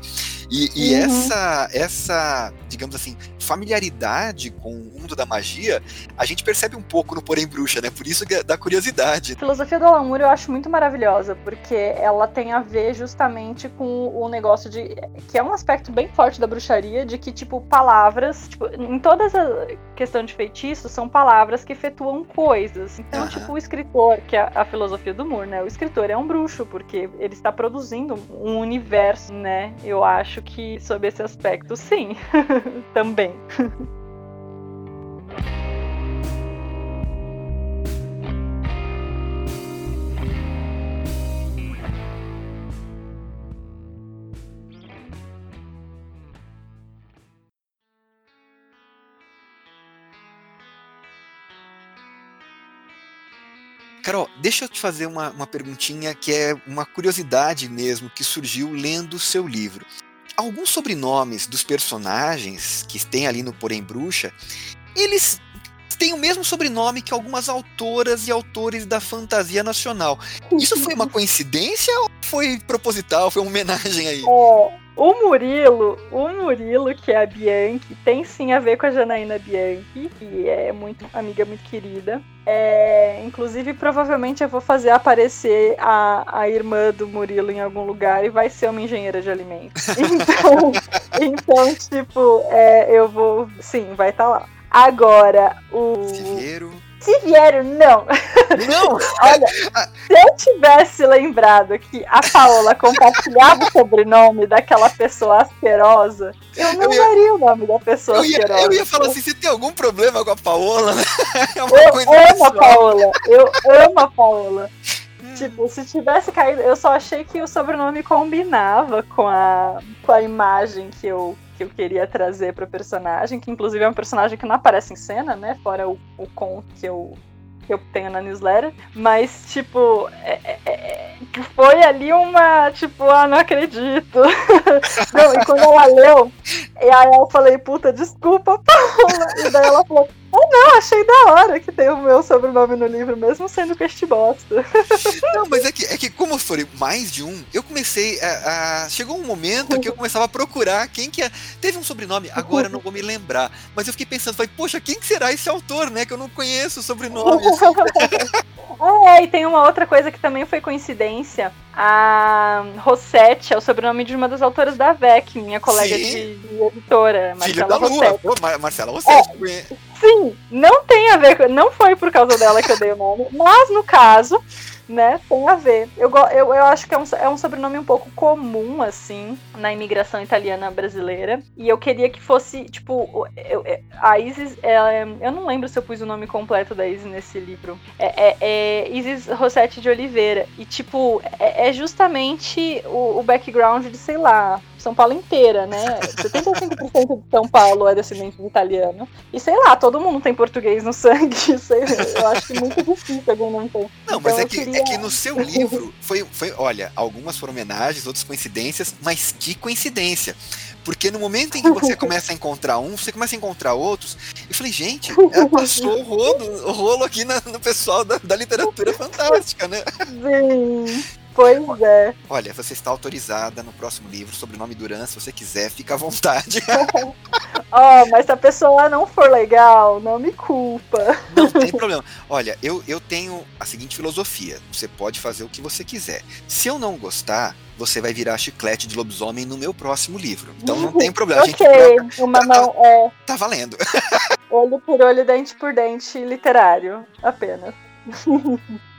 E, e uhum. essa, essa, digamos assim, familiaridade com o mundo da magia, a gente percebe um pouco no Porém Bruxa, né? Por isso da curiosidade. A filosofia do Alan Moore eu acho muito maravilhosa, porque ela tem a ver justamente com o negócio de. que é um aspecto bem forte da bruxaria, de que, tipo, palavras, tipo, em toda essa questão de feitiço, são palavras que efetuam coisas. Então, uhum. tipo, o escritor, que é a filosofia do Moore, né? O escritor é um bruxo, porque ele está produzindo um universo, né? Eu acho que, sob esse aspecto, sim, também. Carol, deixa eu te fazer uma, uma perguntinha que é uma curiosidade mesmo que surgiu lendo o seu livro alguns sobrenomes dos personagens que tem ali no Porém Bruxa, eles têm o mesmo sobrenome que algumas autoras e autores da fantasia nacional. Isso foi uma coincidência ou foi proposital? Foi uma homenagem aí? É, o Murilo, o Murilo, que é a Bianchi, tem sim a ver com a Janaína Bianchi, que é muito amiga muito querida. É, inclusive, provavelmente eu vou fazer aparecer a, a irmã do Murilo em algum lugar e vai ser uma engenheira de alimentos. Então, então tipo, é, eu vou. Sim, vai estar tá lá. Agora, o. Civeiro. Se vieram, não. Não! Olha, se eu tivesse lembrado que a Paola compartilhava o sobrenome daquela pessoa asquerosa, eu não eu ia, daria o nome da pessoa eu ia, asquerosa. Eu ia falar assim, você tem algum problema com a Paola? É eu amo pessoal. a Paola. Eu amo a Paola. Hum. Tipo, se tivesse caído, eu só achei que o sobrenome combinava com a, com a imagem que eu que eu queria trazer para personagem, que inclusive é um personagem que não aparece em cena, né? Fora o, o conto que eu, que eu tenho na newsletter. Mas, tipo, é, é, é, foi ali uma, tipo, ah, não acredito. não, e quando ela leu, e aí eu falei, puta, desculpa, Paula. E daí ela falou, oh, não, achei da hora que tem o meu sobrenome no livro, mesmo sendo que este bosta. Não, mas é que, é que como foram mais de um, eu comecei a, a, Chegou um momento que eu começava a procurar quem que é. Teve um sobrenome, agora não vou me lembrar. Mas eu fiquei pensando, falei, poxa, quem que será esse autor, né? Que eu não conheço o sobrenome. Assim. é, e tem uma outra coisa que também foi coincidência. A Rossetti é o sobrenome de uma das autoras da VEC, minha colega de, de, editora, Marcela Rossetti. Pô, Marcela Rossetti. É, sim, não tem a ver, não foi por causa dela que eu dei o nome, mas no caso, né? Tem a ver. Eu, eu, eu acho que é um, é um sobrenome um pouco comum, assim, na imigração italiana brasileira. E eu queria que fosse, tipo, eu, a Isis. É, eu não lembro se eu pus o nome completo da Isis nesse livro. É, é, é Isis Rossetti de Oliveira. E, tipo, é, é justamente o, o background de, sei lá, são Paulo inteira, né? 75% de São Paulo é descendente de italiano. E sei lá, todo mundo tem português no sangue. Eu acho que muito difícil alguém não. Não, então, mas é que, queria... é que no seu livro foi, foi, olha, algumas foram homenagens, outras coincidências, mas que coincidência. Porque no momento em que você começa a encontrar um, você começa a encontrar outros. Eu falei, gente, ela passou o rolo, o rolo aqui na, no pessoal da, da literatura fantástica, né? Sim. Pois é. Olha, você está autorizada no próximo livro, sobrenome Duran, se você quiser, fica à vontade. Ó, oh, mas se a pessoa não for legal, não me culpa. Não tem problema. Olha, eu, eu tenho a seguinte filosofia: você pode fazer o que você quiser. Se eu não gostar, você vai virar chiclete de lobisomem no meu próximo livro. Então não tem problema. ok, gente, uma tá, mão é. Tá valendo. olho por olho, dente por dente, literário, apenas.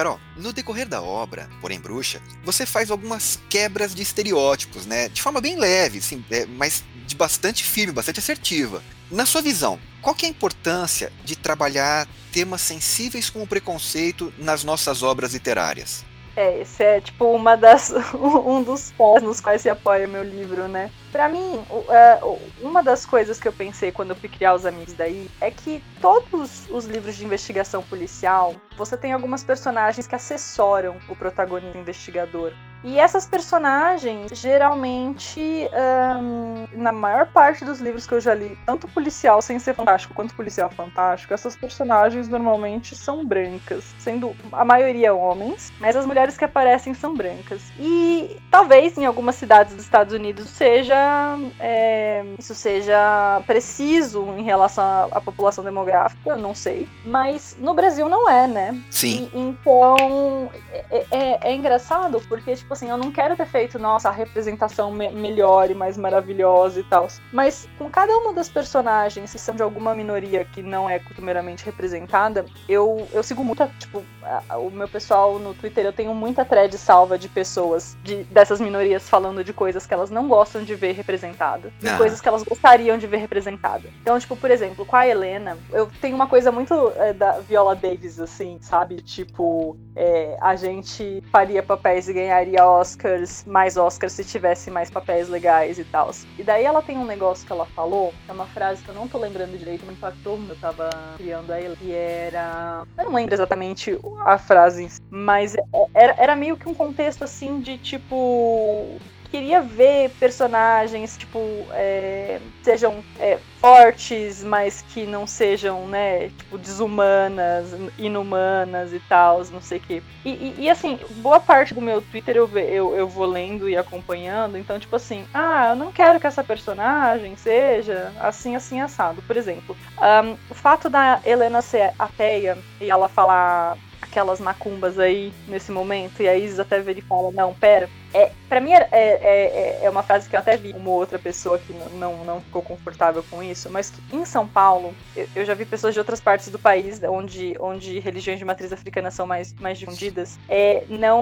Carol, no decorrer da obra, porém bruxa, você faz algumas quebras de estereótipos, né? De forma bem leve, assim, é, mas de bastante firme, bastante assertiva. Na sua visão, qual que é a importância de trabalhar temas sensíveis como o preconceito nas nossas obras literárias? É, esse é tipo uma das um dos pós nos quais se apoia meu livro, né? Para mim, é, uma das coisas que eu pensei quando eu fui criar os amigos daí é que todos os livros de investigação policial, você tem algumas personagens que assessoram o protagonista investigador. E essas personagens, geralmente, na maior parte dos livros que eu já li, tanto policial sem ser fantástico quanto policial fantástico, essas personagens normalmente são brancas, sendo a maioria homens, mas as mulheres que aparecem são brancas. E talvez em algumas cidades dos Estados Unidos seja é, isso seja preciso em relação à, população demográfica, não sei. Mas no Brasil não é, né? Sim. E, então é, é, é engraçado porque, tipo, tipo assim, eu não quero ter feito, nossa, a representação me melhor e mais maravilhosa e tal. Mas com cada uma das personagens, se são de alguma minoria que não é costumeiramente representada, eu, eu sigo muita, tipo, a, o meu pessoal no Twitter, eu tenho muita thread salva de pessoas de, dessas minorias falando de coisas que elas não gostam de ver representada. De ah. coisas que elas gostariam de ver representada. Então, tipo, por exemplo, com a Helena, eu tenho uma coisa muito é, da Viola Davis, assim, sabe? Tipo, é, a gente faria papéis e ganharia Oscars, mais Oscars se tivesse mais papéis legais e tal. E daí ela tem um negócio que ela falou, é uma frase que eu não tô lembrando direito, me impactou quando eu tava criando ela, que era. Eu não lembro exatamente a frase, mas é, era, era meio que um contexto assim de tipo queria ver personagens, tipo, é, sejam é, fortes, mas que não sejam, né, tipo, desumanas, inumanas e tal, não sei o quê. E, e, e, assim, boa parte do meu Twitter eu, eu, eu vou lendo e acompanhando, então, tipo assim, ah, eu não quero que essa personagem seja assim, assim, assado. Por exemplo, um, o fato da Helena ser ateia e ela falar aquelas macumbas aí nesse momento, e a Isis até fala, não, pera. É, pra mim é, é, é, é, uma frase que eu até vi uma outra pessoa que não, não ficou confortável com isso, mas que em São Paulo, eu, eu já vi pessoas de outras partes do país, onde, onde religiões de matriz africana são mais, mais difundidas, é, não.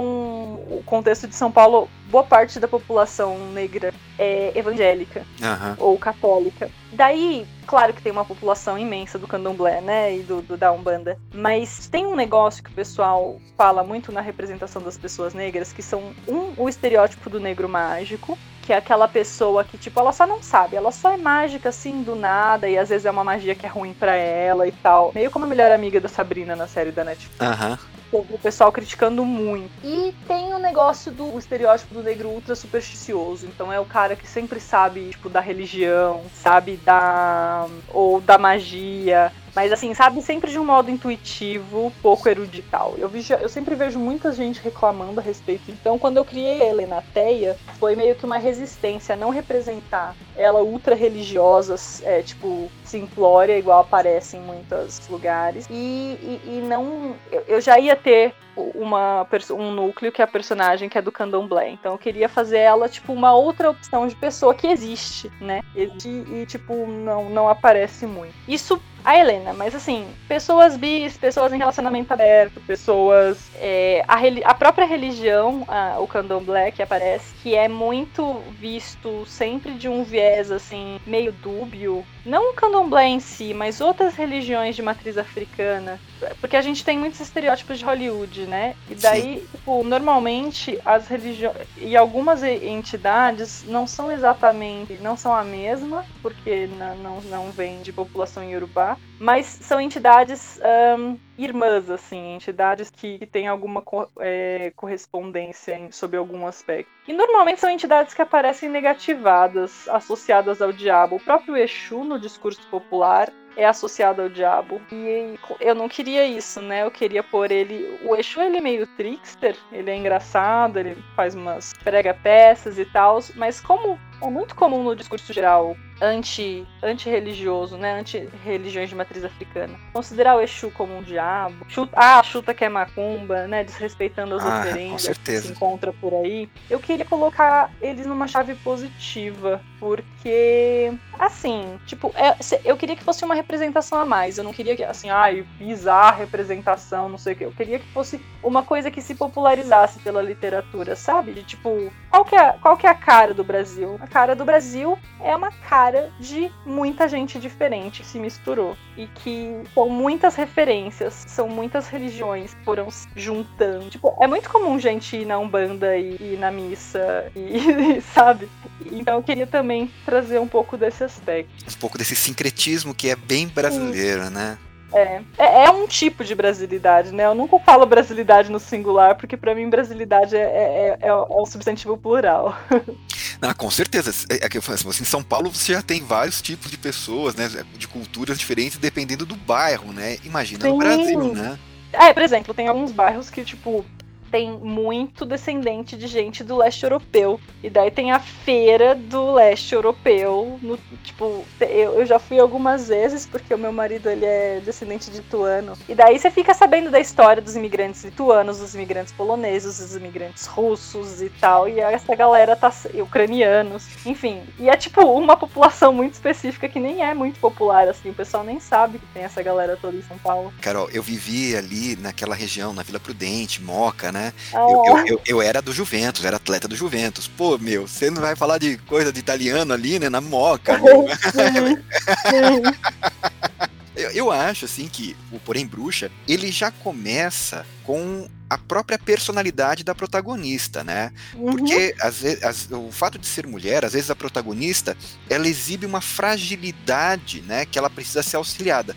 O contexto de São Paulo, boa parte da população negra é evangélica uhum. ou católica. Daí, claro que tem uma população imensa do candomblé, né, e do, do, da Umbanda, mas tem um negócio que o pessoal fala muito na representação das pessoas negras, que são, um, o estereótipo do negro mágico, que é aquela pessoa que, tipo, ela só não sabe, ela só é mágica, assim, do nada, e às vezes é uma magia que é ruim para ela e tal. Meio como a melhor amiga da Sabrina na série da Netflix. Aham. Uhum o pessoal criticando muito. E tem o negócio do o estereótipo do negro ultra supersticioso. Então é o cara que sempre sabe, tipo, da religião, sabe da. ou da magia. Mas assim, sabe, sempre de um modo intuitivo, pouco erudital. Eu, vi, eu sempre vejo muita gente reclamando a respeito. Então, quando eu criei a Helena Teia, foi meio que uma resistência a não representar ela ultra religiosa, é, tipo, simplória, igual aparece em muitos lugares. E, e, e não. Eu, eu já ia ter uma, um núcleo que é a personagem que é do candomblé. Então eu queria fazer ela, tipo, uma outra opção de pessoa que existe, né? Existe e, tipo, não, não aparece muito. Isso a Helena, mas assim, pessoas bis, pessoas em relacionamento aberto, pessoas. É, a, a, própria religião, a, o candomblé que aparece, que é muito visto sempre de um viés, assim, meio dúbio. Não o candomblé em si, mas outras religiões de matriz africana. Porque a gente tem muitos estereótipos de Hollywood, né? E daí, tipo, normalmente as religiões e algumas entidades não são exatamente, não são a mesma, porque não, não, vem de população iorubá, mas são entidades um, irmãs, assim, entidades que, que têm alguma co é, correspondência em, sob algum aspecto. E normalmente são entidades que aparecem negativadas, associadas ao diabo. O próprio Exu, no discurso popular, é associado ao diabo. E eu não queria isso, né? Eu queria pôr ele. O Exu ele é meio trickster, ele é engraçado, ele faz umas prega peças e tal, mas como é muito comum no discurso geral anti, anti-religioso, né? Anti-religiões de matriz africana. Considerar o Exu como um diabo. Chuta, ah, chuta que é macumba, né? Desrespeitando as ah, oferendas que se encontra por aí. Eu queria colocar eles numa chave positiva, porque Assim, tipo, é, eu queria que fosse uma representação a mais. Eu não queria que, assim, ai, pisar representação, não sei o que. Eu queria que fosse uma coisa que se popularizasse pela literatura, sabe? De tipo, qual que, é, qual que é a cara do Brasil? Cara do Brasil é uma cara de muita gente diferente que se misturou. E que são muitas referências, são muitas religiões que foram se juntando. Tipo, é muito comum gente ir na Umbanda e ir na missa, e, sabe? Então eu queria também trazer um pouco desse aspecto. Um pouco desse sincretismo que é bem brasileiro, Sim. né? É, é, é, um tipo de brasilidade, né? Eu nunca falo brasilidade no singular, porque para mim brasilidade é, é, é, é, um substantivo plural. Ah, com certeza. É, é que eu falo assim, em São Paulo você já tem vários tipos de pessoas, né? De culturas diferentes, dependendo do bairro, né? Imagina Sim. no Brasil, né? É, por exemplo, tem alguns bairros que, tipo, tem muito descendente de gente do leste europeu. E daí tem a feira do leste europeu. No, tipo, eu, eu já fui algumas vezes, porque o meu marido ele é descendente de lituano. E daí você fica sabendo da história dos imigrantes lituanos, dos imigrantes poloneses, dos imigrantes russos e tal. E essa galera tá. ucranianos, enfim. E é tipo uma população muito específica que nem é muito popular, assim. O pessoal nem sabe que tem essa galera toda em São Paulo. Carol, eu vivi ali naquela região, na Vila Prudente, Moca, né? Né? Eu, eu, eu, eu, era do Juventus, era atleta do Juventus. Pô, meu, você não vai falar de coisa de italiano ali, né? Na moca. eu, eu acho, assim, que o Porém Bruxa, ele já começa com a própria personalidade da protagonista, né? Uhum. Porque às vezes, as, o fato de ser mulher, às vezes a protagonista, ela exibe uma fragilidade, né? Que ela precisa ser auxiliada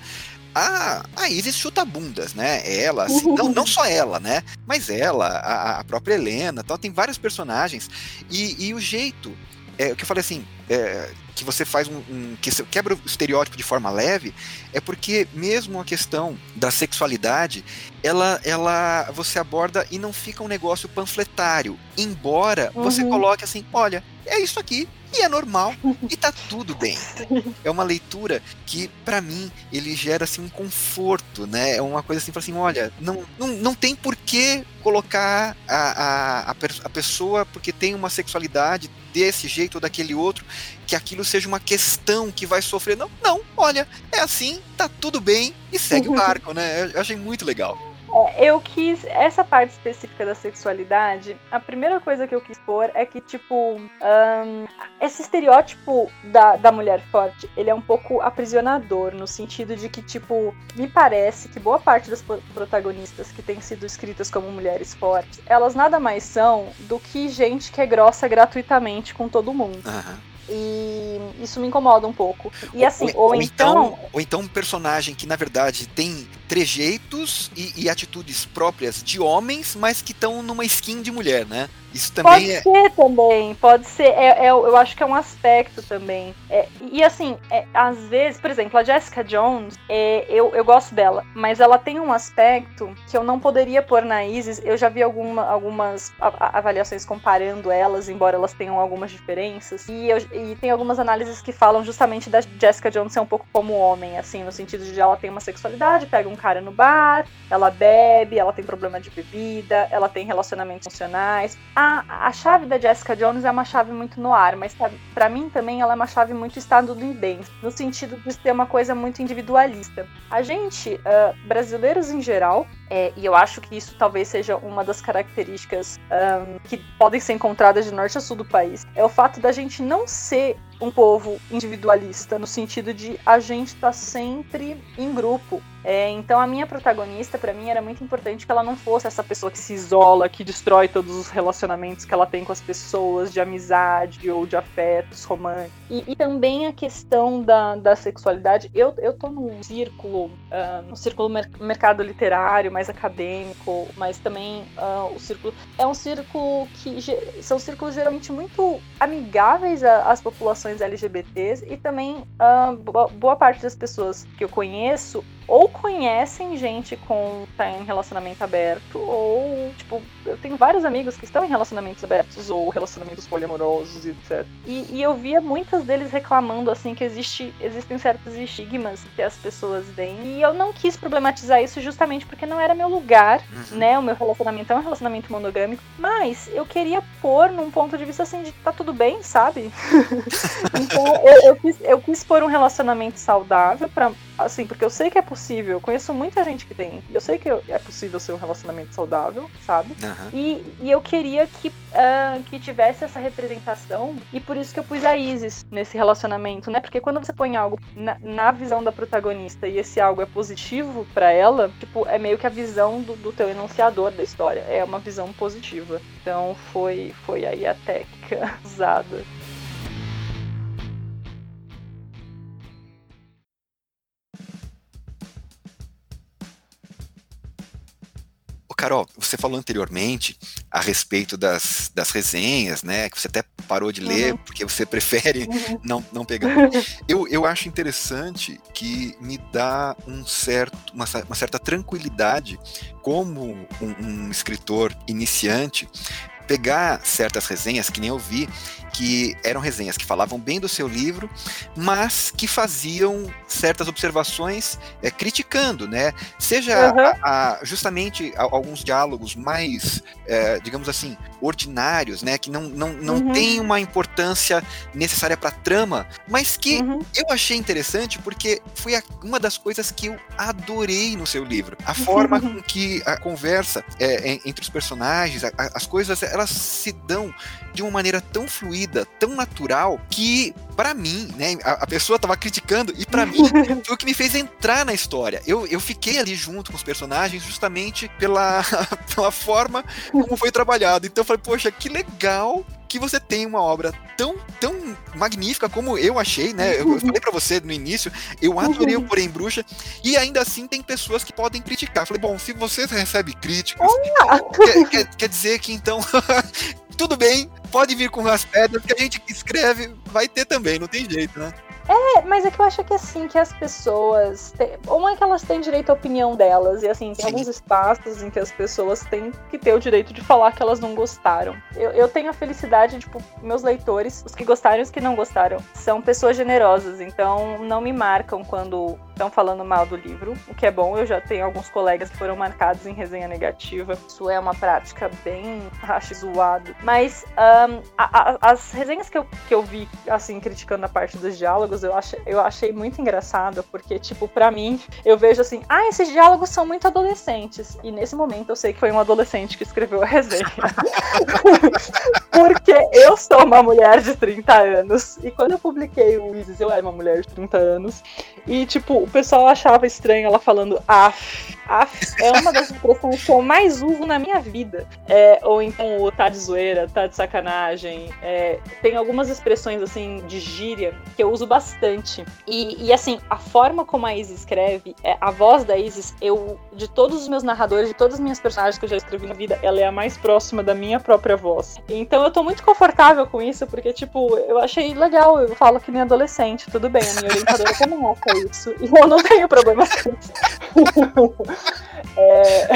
a, a Isis chuta bundas, né? Ela, assim, não, não só ela, né? Mas ela, a, a própria Helena, tal, tem vários personagens. E, e o jeito, é, o que eu falei assim, é, que você faz um, um, que quebra o estereótipo de forma leve, é porque mesmo a questão da sexualidade, ela, ela você aborda e não fica um negócio panfletário. Embora uhum. você coloque assim, olha, é isso aqui, e é normal e tá tudo bem. É uma leitura que para mim ele gera assim um conforto, né? É uma coisa assim, assim, olha, não, não, não tem por que colocar a, a, a pessoa porque tem uma sexualidade desse jeito ou daquele outro, que aquilo seja uma questão que vai sofrer. Não, não, olha, é assim, tá tudo bem e segue o barco, né? Eu achei muito legal. É, eu quis. Essa parte específica da sexualidade, a primeira coisa que eu quis pôr é que, tipo, um, esse estereótipo da, da mulher forte, ele é um pouco aprisionador, no sentido de que, tipo, me parece que boa parte das protagonistas que têm sido escritas como mulheres fortes, elas nada mais são do que gente que é grossa gratuitamente com todo mundo. Uhum. E isso me incomoda um pouco. E assim, ou, ou, ou então, então, Ou então um personagem que, na verdade, tem trejeitos e, e atitudes próprias de homens, mas que estão numa skin de mulher, né? Isso também pode é... ser também, pode ser. É, é, eu acho que é um aspecto também. É, e assim, é, às vezes, por exemplo, a Jessica Jones, é, eu, eu gosto dela, mas ela tem um aspecto que eu não poderia pôr na Isis. Eu já vi alguma, algumas avaliações comparando elas, embora elas tenham algumas diferenças. E, eu, e tem algumas análises que falam justamente da Jessica Jones ser um pouco como homem, assim, no sentido de ela tem uma sexualidade, pega um cara no bar, ela bebe, ela tem problema de bebida, ela tem relacionamentos funcionais a, a chave da Jessica Jones é uma chave muito no ar, mas para mim também ela é uma chave muito estadunidense, no sentido de ser uma coisa muito individualista. A gente, uh, brasileiros em geral, é, e eu acho que isso talvez seja uma das características um, que podem ser encontradas de norte a sul do país, é o fato da gente não ser um povo individualista, no sentido de a gente tá sempre em grupo. É, então a minha protagonista, para mim, era muito importante que ela não fosse essa pessoa que se isola, que destrói todos os relacionamentos que ela tem com as pessoas, de amizade ou de afetos românticos. E, e também a questão da, da sexualidade. Eu, eu tô num círculo, uh, um círculo mer mercado literário, mais acadêmico, mas também uh, o círculo. É um círculo que. São círculos geralmente muito amigáveis às populações LGBTs e também uh, boa parte das pessoas que eu conheço ou conhecem gente com tá em relacionamento aberto, ou, tipo, eu tenho vários amigos que estão em relacionamentos abertos ou relacionamentos poliamorosos, etc. E, e eu via muitas deles reclamando, assim, que existe, existem certos estigmas que as pessoas têm. E eu não quis problematizar isso justamente porque não era meu lugar, uhum. né? O meu relacionamento é um relacionamento monogâmico. Mas eu queria pôr num ponto de vista, assim, de tá tudo bem, sabe? então eu, eu, quis, eu quis pôr um relacionamento saudável para assim, porque eu sei que é possível, eu conheço muita gente que tem, eu sei que é possível ser um relacionamento saudável, sabe? Uhum. E, e eu queria que, uh, que tivesse essa representação, e por isso que eu pus a Isis nesse relacionamento, né? Porque quando você põe algo na, na visão da protagonista e esse algo é positivo para ela, tipo, é meio que a visão do, do teu enunciador da história, é uma visão positiva. Então foi, foi aí a técnica usada. Carol, você falou anteriormente a respeito das, das resenhas, né? Que você até parou de ler uhum. porque você prefere uhum. não, não pegar. Eu, eu acho interessante que me dá um certo, uma, uma certa tranquilidade como um, um escritor iniciante pegar certas resenhas, que nem eu vi, que eram resenhas que falavam bem do seu livro, mas que faziam certas observações é, criticando, né? Seja uhum. a, a, justamente a, alguns diálogos mais, é, digamos assim, ordinários, né? Que não, não, não uhum. tem uma importância necessária para a trama, mas que uhum. eu achei interessante porque foi a, uma das coisas que eu adorei no seu livro. A forma com que a conversa é, entre os personagens, as coisas, elas se dão de uma maneira tão fluida, tão natural, que para mim, né, a, a pessoa tava criticando e para mim foi o que me fez entrar na história. Eu, eu fiquei ali junto com os personagens justamente pela, pela forma como foi trabalhado. Então eu falei, poxa, que legal que você tem uma obra tão, tão magnífica como eu achei, né? Eu, falei para você no início, eu adorei o Porém Bruxa, e ainda assim tem pessoas que podem criticar. falei, bom, se você recebe críticas, quer, quer, quer dizer que então tudo bem, pode vir com as pedras, que a gente que escreve vai ter também, não tem jeito, né? É, mas é que eu acho que assim, que as pessoas. Têm, uma é que elas têm direito à opinião delas, e assim, tem Sim. alguns espaços em que as pessoas têm que ter o direito de falar que elas não gostaram. Eu, eu tenho a felicidade, tipo, meus leitores, os que gostaram e os que não gostaram, são pessoas generosas, então não me marcam quando estão falando mal do livro, o que é bom. Eu já tenho alguns colegas que foram marcados em resenha negativa. Isso é uma prática bem, acho, zoado. Mas um, a, a, as resenhas que eu, que eu vi, assim, criticando a parte dos diálogos, eu, ach, eu achei muito engraçado, porque, tipo, para mim, eu vejo assim, ah, esses diálogos são muito adolescentes. E nesse momento eu sei que foi um adolescente que escreveu a resenha. porque eu sou uma mulher de 30 anos. E quando eu publiquei o Isis, eu era uma mulher de 30 anos. E, tipo, pessoal achava estranho ela falando af. Af é uma das expressões que eu mais uso na minha vida. É, ou então o tá de zoeira, tá de sacanagem. É, tem algumas expressões assim de gíria que eu uso bastante. E, e assim, a forma como a Isis escreve, é, a voz da Isis, eu, de todos os meus narradores, de todas as minhas personagens que eu já escrevi na vida, ela é a mais próxima da minha própria voz. Então eu tô muito confortável com isso, porque, tipo, eu achei legal, eu falo que nem adolescente, tudo bem, a minha orientadora também acha isso. E eu não tenho problema com isso. é...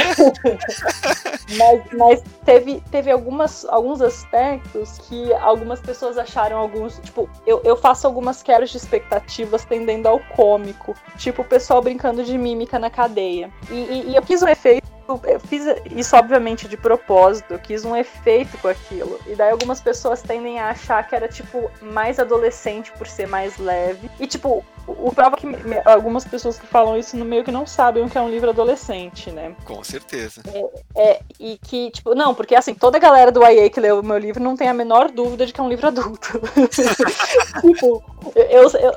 mas, mas teve, teve algumas, alguns aspectos que algumas pessoas acharam alguns. Tipo, eu, eu faço algumas quebras de expectativas tendendo ao cômico. Tipo, o pessoal brincando de mímica na cadeia. E, e, e eu quis um efeito eu fiz isso, obviamente, de propósito. Eu quis um efeito com aquilo. E daí algumas pessoas tendem a achar que era, tipo, mais adolescente por ser mais leve. E, tipo, o prova que algumas pessoas que falam isso no meio que não sabem o que é um livro adolescente, né? Com certeza. É, é, e que, tipo, não, porque assim, toda a galera do YA que leu o meu livro não tem a menor dúvida de que é um livro adulto. tipo, eu, eu,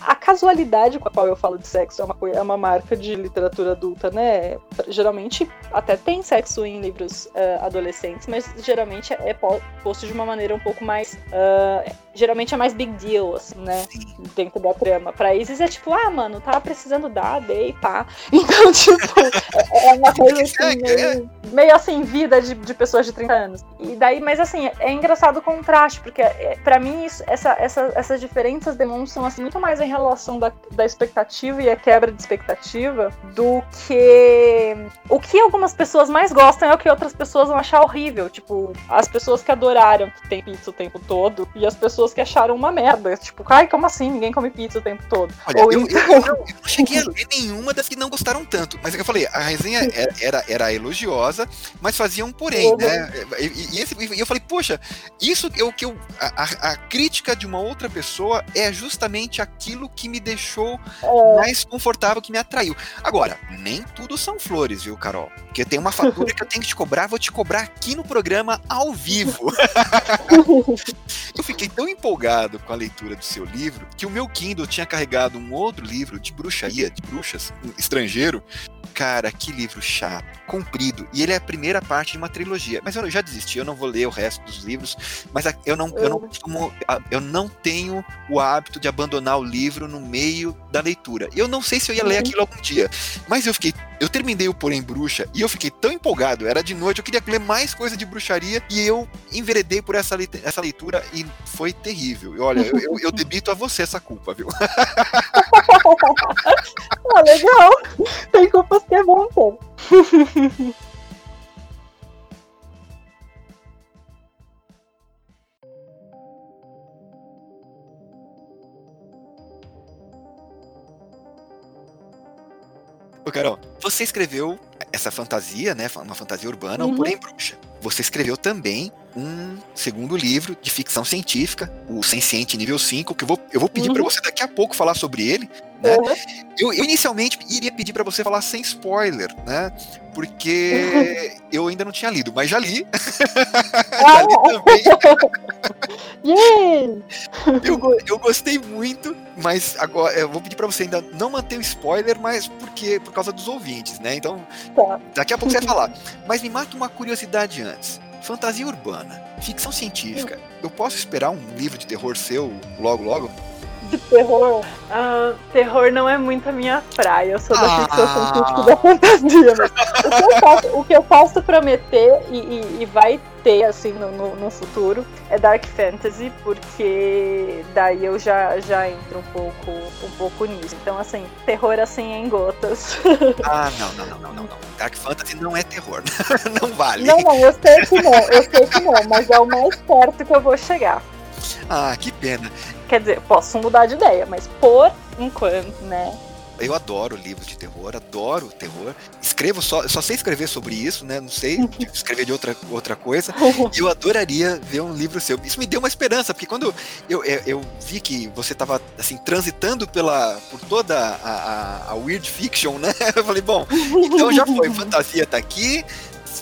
a casualidade com a qual eu falo de sexo é uma, é uma marca de literatura adulta, né? Geralmente até tem sexo em livros uh, adolescentes, mas geralmente é posto de uma maneira um pouco mais. Uh, geralmente é mais big deal, assim, né? Dentro da trama. Pra Isis é tipo, ah, mano, tava precisando dar, dei, pá. Então, tipo, é, é uma coisa assim, meio, meio assim, vida de, de pessoas de 30 anos. E daí, mas assim, é engraçado o contraste, porque é, para mim isso, essa, essa, essas diferenças demonstram assim, muito mais em relação da, da expectativa e a quebra de expectativa do que o que algumas pessoas mais gostam é o que outras pessoas vão achar horrível. Tipo, as pessoas que adoraram que tem pizza o tempo todo e as pessoas que acharam uma merda. Tipo, ai, como assim? Ninguém come pizza o tempo todo. Olha, Ou eu, então... eu, eu, não, eu, cheguei a ler nenhuma das que não gostaram tanto. Mas é que eu falei, a resenha era, era, era elogiosa, mas fazia um porém, uhum. né? E, e, esse, e, eu falei, poxa, isso é o que eu. A, a, crítica de uma outra pessoa é justamente aquilo que me deixou é. mais confortável, que me atraiu. Agora, nem tudo são flores, viu, Carol? Porque tem uma fatura que eu tenho que te cobrar, vou te cobrar aqui no programa ao vivo. eu fiquei tão empolgado com a leitura do seu livro que o meu Kindle tinha carregado um outro livro de bruxaria, de bruxas, um estrangeiro, Cara, que livro chato, comprido. E ele é a primeira parte de uma trilogia. Mas eu já desisti, eu não vou ler o resto dos livros. Mas eu não, eu não uhum. costumo. Eu não tenho o hábito de abandonar o livro no meio da leitura. Eu não sei se eu ia ler uhum. aquilo algum dia. Mas eu fiquei. Eu terminei o Porém Bruxa e eu fiquei tão empolgado. Era de noite, eu queria ler mais coisa de bruxaria. E eu enveredei por essa, essa leitura e foi terrível. E olha, eu, eu, eu debito a você essa culpa, viu? ah, legal. Tem culpa que é bom ter. Carol, você escreveu essa fantasia, né? Uma fantasia urbana, uhum. porém bruxa. Você escreveu também um segundo livro de ficção científica, o Senciente Nível 5, que eu vou, eu vou pedir uhum. para você daqui a pouco falar sobre ele. Né? Uhum. Eu, eu, inicialmente iria pedir para você falar sem spoiler, né? Porque eu ainda não tinha lido, mas já li. já li também. eu, eu gostei muito, mas agora eu vou pedir para você ainda não manter o spoiler, mas porque por causa dos ouvintes, né? Então, tá. daqui a pouco você vai falar. Mas me mata uma curiosidade antes. Fantasia urbana, ficção científica. Eu posso esperar um livro de terror seu logo logo? De terror. Uh, terror não é muito a minha praia. Eu sou da ah. ficção científica da fantasia. Mas o, que eu posso, o que eu posso prometer e, e, e vai ter assim no, no, no, futuro é Dark Fantasy, porque daí eu já, já entro um pouco, um pouco nisso. Então, assim, terror assim em gotas. Ah, não, não, não, não, não, não. Dark Fantasy não é terror. não vale. Não, não, eu sei que não, eu sei que não, mas é o mais perto que eu vou chegar. Ah, que pena. Quer dizer, posso mudar de ideia, mas por enquanto, né? Eu adoro livros de terror, adoro terror. Escrevo só, só sei escrever sobre isso, né? Não sei escrever de outra, outra coisa. E eu adoraria ver um livro seu. Isso me deu uma esperança, porque quando eu, eu, eu vi que você estava assim transitando pela por toda a, a, a, weird fiction, né? Eu falei, bom, então já foi, fantasia tá aqui,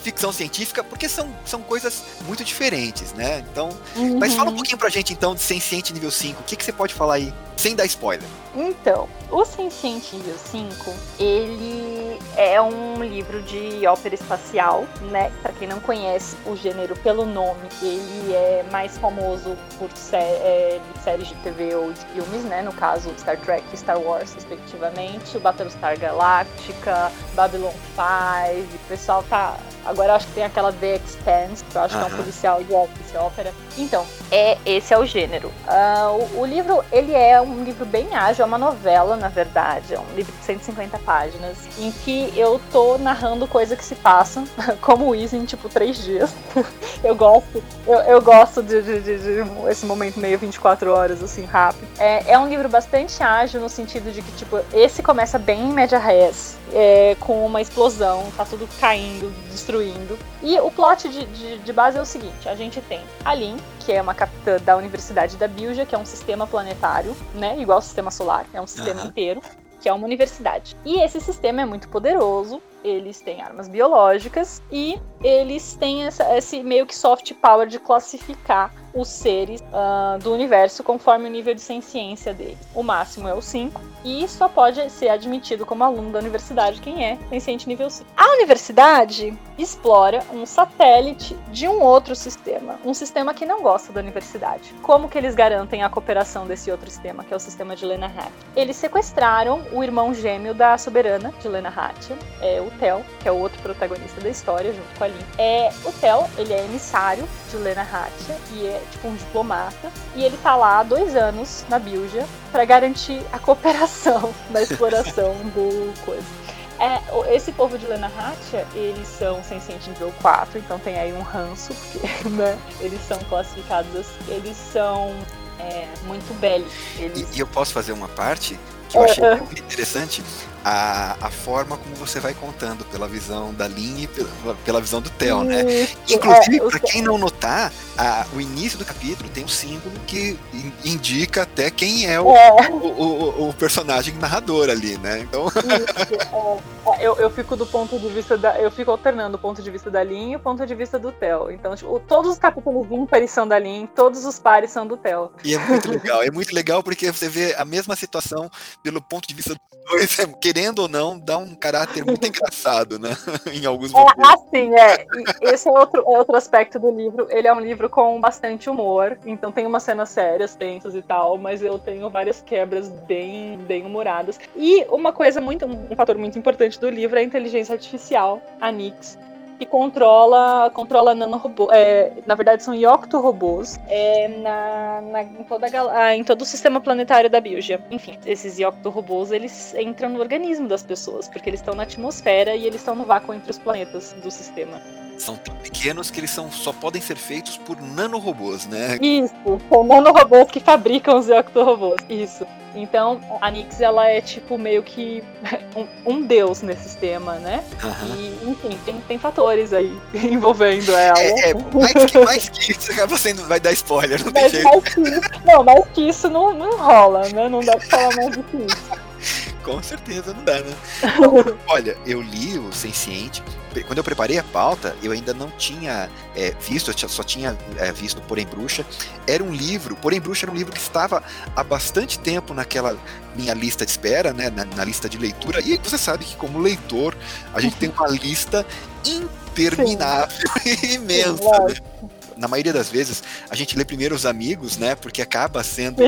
ficção científica, porque são, são coisas muito diferentes, né? Então, uhum. mas fala um uhum. pouquinho pra gente então de Senciente nível 5. O que, que você pode falar aí, sem dar spoiler? Então, o Senciente nível 5, ele é um livro de ópera espacial, né? Para quem não conhece o gênero pelo nome, ele é mais famoso por sé é, séries de TV ou de filmes, né? No caso, Star Trek e Star Wars, respectivamente, o Battlestar Galactica, Babylon 5, o pessoal tá Agora acho que tem aquela The Expanse, que eu acho que é um policial de ópera. Então, é, esse é o gênero. Uh, o, o, livro, ele é um livro bem ágil, uma novela, na verdade. É um livro de 150 páginas, em que eu tô narrando coisa que se passa, como isso em, tipo, três dias. eu gosto, eu, eu gosto de, de, de, de, esse momento meio 24 horas, assim, rápido. É, é um livro bastante ágil, no sentido de que, tipo, esse começa bem em média res, é, com uma explosão, tá tudo caindo, destruindo. E o plot de, de, de, base é o seguinte: a gente tem a Lin, que é uma capitã da Universidade da Bilja, que é um sistema planetário, né? Igual ao sistema solar, é um sistema uhum. inteiro, que é uma universidade. E esse sistema é muito poderoso, eles têm armas biológicas e eles têm essa, esse meio que soft power de classificar os seres uh, do universo conforme o nível de ciência deles. O máximo é o 5, e só pode ser admitido como aluno da universidade quem é ciente nível 5. A universidade explora um satélite de um outro sistema, um sistema que não gosta da universidade. Como que eles garantem a cooperação desse outro sistema, que é o sistema de Lena Hatt? Eles sequestraram o irmão gêmeo da soberana de Lena Hatt, é o Tel, que é o outro protagonista da história, junto com a Lin. É, o Tel, ele é emissário de Lena Hatt e é tipo um diplomata, e ele tá lá há dois anos na Bilja para garantir a cooperação na exploração do coisa. É, esse povo de Lena Hatia, eles são senciente nível 4, então tem aí um ranço, porque né, eles são classificados assim, eles são é, muito bélicos. Eles... E, e, eu posso fazer uma parte que eu achei muito interessante? A, a forma como você vai contando, pela visão da Lin e pela, pela visão do Theo, né? Inclusive, é, para quem não notar, a, o início do capítulo tem um símbolo que indica até quem é o, é. o, o, o, personagem narrador ali, né? Então. Isso, é. eu, eu fico do ponto de vista da. Eu fico alternando o ponto de vista da Lin e o ponto de vista do Theo. Então, tipo, todos os capítulos ímpares são da Lin, todos os pares são do Theo. E é muito legal, é muito legal porque você vê a mesma situação pelo ponto de vista dos dois, é, querendo ou não, dá um caráter muito engraçado, né? em alguns momentos. É, assim, é. Esse é outro, é outro aspecto do livro. Ele é um livro com bastante humor, então tem umas cenas sérias, tensas e tal, mas eu tenho várias quebras bem, bem humoradas. E uma coisa muito, um fator muito importante do livro é a inteligência artificial, a Nix que controla, controla nanorobô. É, na verdade, são Yocto-robôs é, na, na, em, toda a, em todo o sistema planetário da Bilgia. Enfim, esses Yocto-robôs eles entram no organismo das pessoas, porque eles estão na atmosfera e eles estão no vácuo entre os planetas do sistema são tão pequenos que eles são, só podem ser feitos por nanorobôs, né? Isso, são nanorobôs que fabricam os Octorobôs. Isso. Então, a Nix, ela é tipo meio que um, um deus nesse sistema, né? Uhum. E, enfim, tem, tem fatores aí envolvendo ela. É, é mais, que, mais que isso, sendo, vai dar spoiler, não mas tem jeito. Mais que isso, não, mais que isso não, não rola, né? Não dá pra falar mais do que isso. Com certeza não dá, né? Olha, eu li o Senciente. Quando eu preparei a pauta, eu ainda não tinha é, visto, eu só tinha é, visto Porém Bruxa. Era um livro, Porém Bruxa era um livro que estava há bastante tempo naquela minha lista de espera, né? Na, na lista de leitura. E você sabe que, como leitor, a gente tem uma lista interminável e imensa. Né? na maioria das vezes, a gente lê primeiro os amigos, né? Porque acaba sendo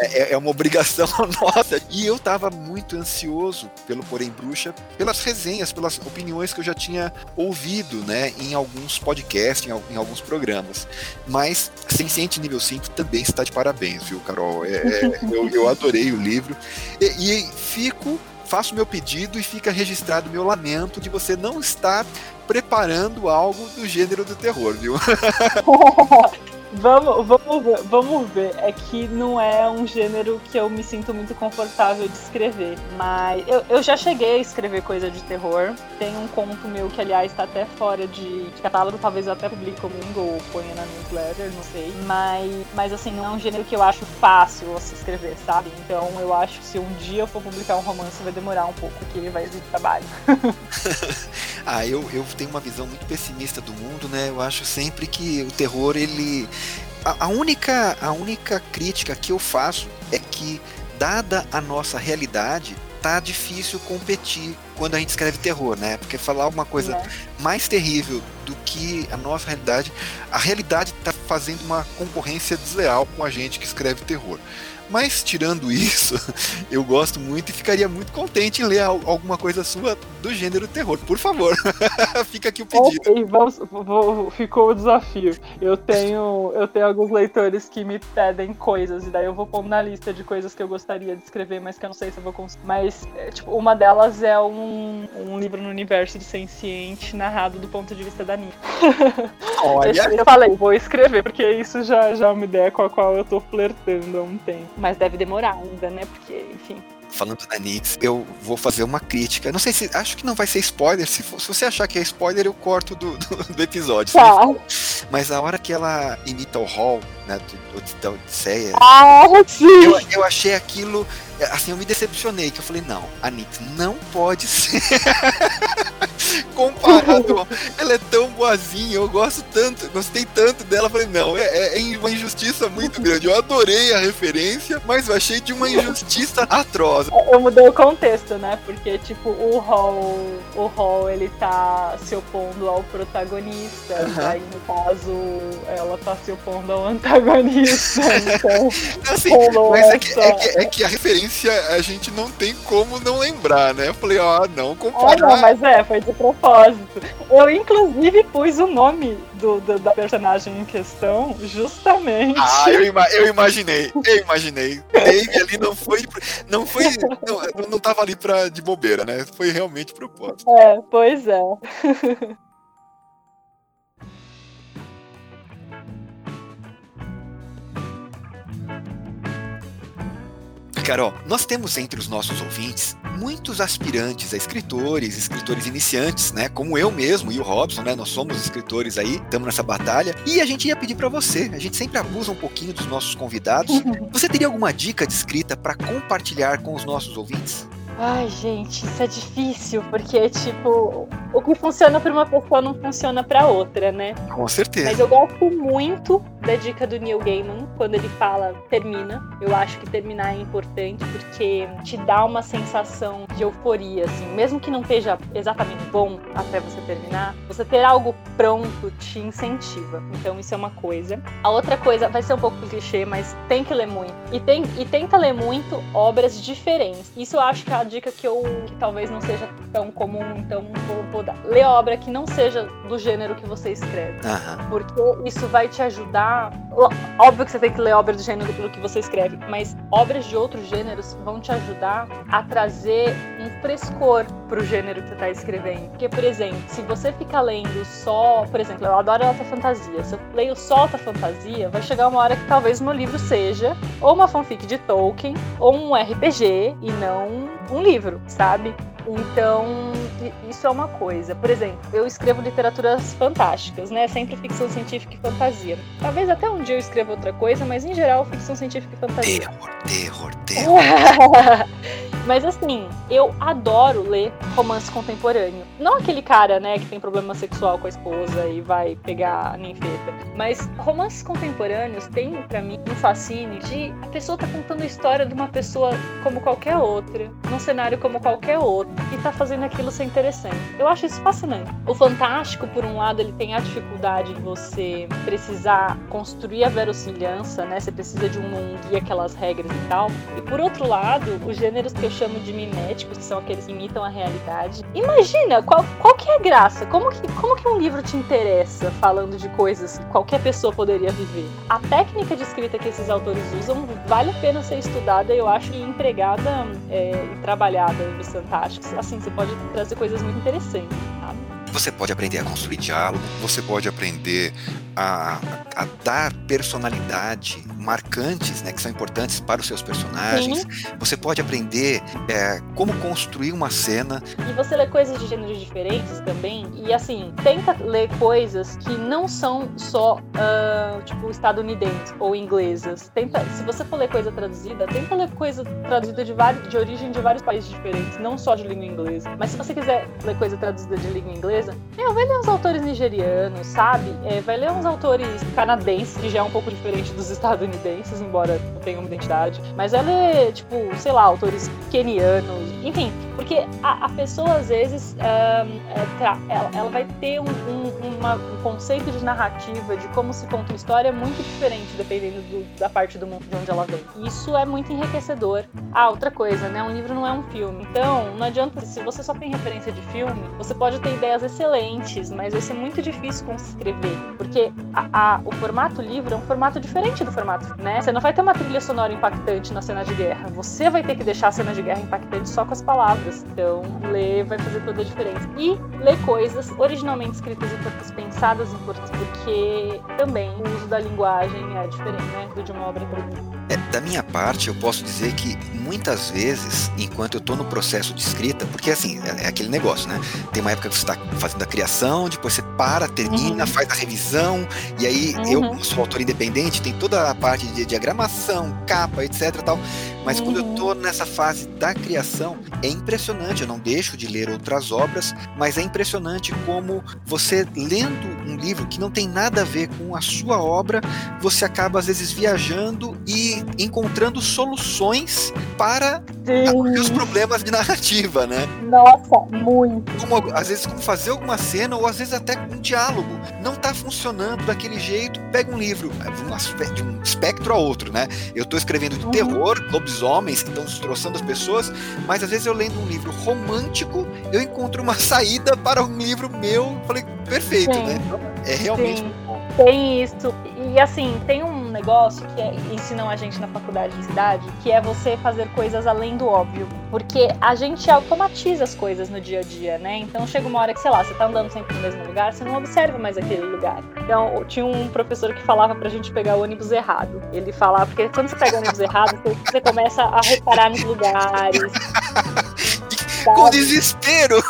é, é, uma obrigação nossa. E eu tava muito ansioso pelo Porém Bruxa, pelas resenhas, pelas opiniões que eu já tinha ouvido, né? Em alguns podcasts, em, em alguns programas. Mas Senciente Nível 5 também está de parabéns, viu, Carol? É, é eu, eu adorei o livro. e, e fico faço meu pedido e fica registrado meu lamento de você não estar preparando algo do gênero do terror, viu? Vamos, vamos, ver, vamos ver. É que não é um gênero que eu me sinto muito confortável de escrever. Mas eu, eu já cheguei a escrever coisa de terror. Tem um conto meu que, aliás, está até fora de, de, catálogo. Talvez eu até publique comigo ou ponha na newsletter, não sei. Mas, mas, assim, não é um gênero que eu acho fácil se escrever, sabe? Então eu acho que se um dia eu for publicar um romance, vai demorar um pouco, porque ele vai exigir trabalho. ah, eu, eu tenho uma visão muito pessimista do mundo, né? Eu acho sempre que o terror, ele a, a, única, a única crítica que eu faço é que, dada a nossa realidade, tá difícil competir quando a gente escreve terror, né? Porque falar uma coisa é. mais terrível do que a nossa realidade, a realidade está fazendo uma concorrência desleal com a gente que escreve terror. Mas tirando isso, eu gosto muito e ficaria muito contente em ler alguma coisa sua do gênero terror. Por favor, fica aqui o pedido. Okay, vamos, vou, ficou o desafio. Eu tenho, eu tenho alguns leitores que me pedem coisas e daí eu vou pôr na lista de coisas que eu gostaria de escrever, mas que eu não sei se eu vou conseguir. Mas é, tipo, uma delas é um, um livro no universo de Senciente narrado do ponto de vista da Nina. Olha, eu falei, vou escrever porque isso já já é uma ideia com a qual eu tô flertando há um tempo mas deve demorar ainda, né? Porque, enfim, falando da Nix, eu vou fazer uma crítica. Não sei se. Acho que não vai ser spoiler. Se, for, se você achar que é spoiler, eu corto do, do, do episódio. Tá. Mas a hora que ela imita o Hall, né, do, da Odisseia. Ah, sim! Eu, eu achei aquilo. Assim, eu me decepcionei, que eu falei, não, a Nix não pode ser. Comparado, ela é tão boazinha, eu gosto tanto, gostei tanto dela, falei, não, é, é uma injustiça muito grande. Eu adorei a referência, mas eu achei de uma injustiça atroz. Eu mudei o contexto, né? Porque, tipo, o Hall, o Hall, ele tá se opondo ao protagonista, uhum. aí no caso, ela tá se opondo ao antagonista, então... assim, mas é que, é, que, é que, a referência a gente não tem como não lembrar, né? Eu falei, ah, não, comparar... Ah, não, mas é, foi de propósito. Eu, inclusive, pus o nome do, do, da personagem em questão justamente. Ah, eu, ima eu imaginei, eu imaginei. Dave ali não foi. Não foi. Não, não tava ali pra, de bobeira, né? Foi realmente propósito. É, pois é. Carol, nós temos entre os nossos ouvintes muitos aspirantes a escritores, escritores iniciantes, né? Como eu mesmo e o Robson, né? Nós somos escritores aí, estamos nessa batalha. E a gente ia pedir para você, a gente sempre abusa um pouquinho dos nossos convidados. Você teria alguma dica de escrita para compartilhar com os nossos ouvintes? Ai, gente, isso é difícil, porque, tipo, o que funciona para uma pessoa não funciona para outra, né? Com certeza. Mas eu gosto muito da dica do Neil Gaiman, quando ele fala termina. Eu acho que terminar é importante, porque te dá uma sensação de euforia, assim. Mesmo que não esteja exatamente bom até você terminar, você ter algo pronto te incentiva. Então, isso é uma coisa. A outra coisa, vai ser um pouco clichê, mas tem que ler muito. E, tem, e tenta ler muito obras diferentes. Isso eu acho que é a dica que eu que talvez não seja tão comum, então vou, vou dar. Lê obra que não seja do gênero que você escreve. Uhum. Porque isso vai te ajudar. Óbvio que você tem que ler obra do gênero pelo que você escreve, mas obras de outros gêneros vão te ajudar a trazer um frescor pro gênero que você tá escrevendo. Porque, por exemplo, se você fica lendo só, por exemplo, eu adoro alta fantasia. Se eu leio só alta fantasia, vai chegar uma hora que talvez o meu livro seja ou uma fanfic de Tolkien, ou um RPG, e não um livro, sabe? Então, isso é uma coisa. Por exemplo, eu escrevo literaturas fantásticas, né? Sempre ficção científica e fantasia. Talvez até um dia eu escreva outra coisa, mas em geral, ficção científica e fantasia. Terror, terror, terror. mas assim, eu adoro ler romance contemporâneo. Não aquele cara, né, que tem problema sexual com a esposa e vai pegar a ninfeta. Mas romances contemporâneos têm, para mim, um fascínio de a pessoa tá contando a história de uma pessoa como qualquer outra, num cenário como qualquer outro e tá fazendo aquilo ser interessante. Eu acho isso fascinante. O fantástico, por um lado, ele tem a dificuldade de você precisar construir a verossimilhança, né? Você precisa de um, um guia, aquelas regras e tal. E por outro lado, os gêneros que eu chamo de miméticos, que são aqueles que imitam a realidade. Imagina, qual, qual que é a graça? Como que, como que um livro te interessa falando de coisas que qualquer pessoa poderia viver? A técnica de escrita que esses autores usam vale a pena ser estudada, eu acho, e empregada é, e trabalhada nos fantásticos assim, você pode trazer coisas muito interessantes, sabe? Você pode aprender a construir diálogo, você pode aprender a, a dar personalidade marcantes, né, que são importantes para os seus personagens. Sim. Você pode aprender é, como construir uma cena. E você lê coisas de gêneros diferentes também. E assim, tenta ler coisas que não são só uh, tipo estadunidenses ou inglesas. Tenta, se você for ler coisa traduzida, tenta ler coisa traduzida de, vários, de origem de vários países diferentes, não só de língua inglesa. Mas se você quiser ler coisa traduzida de língua inglesa, meu, vai ler uns autores nigerianos, sabe? É, vai ler uns autores canadenses, que já é um pouco diferente dos estadunidenses embora não tenham uma identidade. Mas ela é, tipo, sei lá, autores kenianos, enfim, porque a, a pessoa às vezes um, é, ela, ela, vai ter um, um, uma, um, conceito de narrativa, de como se conta uma história muito diferente dependendo do, da parte do mundo de onde ela vem. Isso é muito enriquecedor. Ah, outra coisa, né? Um livro não é um filme. Então, não adianta, se você só tem referência de filme, você pode ter ideias excelentes, mas vai ser muito difícil escrever, porque a, a, o formato livro é um formato diferente do formato né? Você não vai ter uma trilha sonora impactante na cena de guerra. Você vai ter que deixar a cena de guerra impactante só com as palavras. Então, ler vai fazer toda a diferença. E ler coisas originalmente escritas em português, pensadas em português, porque também o uso da linguagem é diferente, né? Do de uma obra traduzida. É, da minha parte, eu posso dizer que muitas vezes, enquanto eu estou no processo de escrita, porque assim, é, é, aquele negócio, né? Tem uma época que você está fazendo a criação, depois você para, termina, uhum. faz a revisão, e aí uhum. eu, como sou autor independente, tem toda a parte de diagramação, capa, etc. tal. Mas quando eu estou nessa fase da criação, é impressionante. Eu não deixo de ler outras obras, mas é impressionante como você lendo um livro que não tem nada a ver com a sua obra, você acaba às vezes viajando e encontrando soluções para os problemas de narrativa, né? Nossa, muito. Como, às vezes como fazer alguma cena ou às vezes até um diálogo não está funcionando daquele jeito, pega um livro de um espectro a outro, né? Eu estou escrevendo de uhum. terror, lobisomens que estão destroçando as pessoas, mas às vezes eu lendo um livro romântico, eu encontro uma saída para um livro meu, falei, perfeito, Sim. né? É realmente Sim. Tem isso. E assim, tem um negócio que é, ensinam a gente na faculdade de cidade, que é você fazer coisas além do óbvio. Porque a gente automatiza as coisas no dia a dia, né? Então chega uma hora que, sei lá, você tá andando sempre no mesmo lugar, você não observa mais aquele lugar. Então, tinha um professor que falava pra gente pegar o ônibus errado. Ele falava, porque quando você pega o ônibus errado, você começa a reparar nos lugares. Com desespero!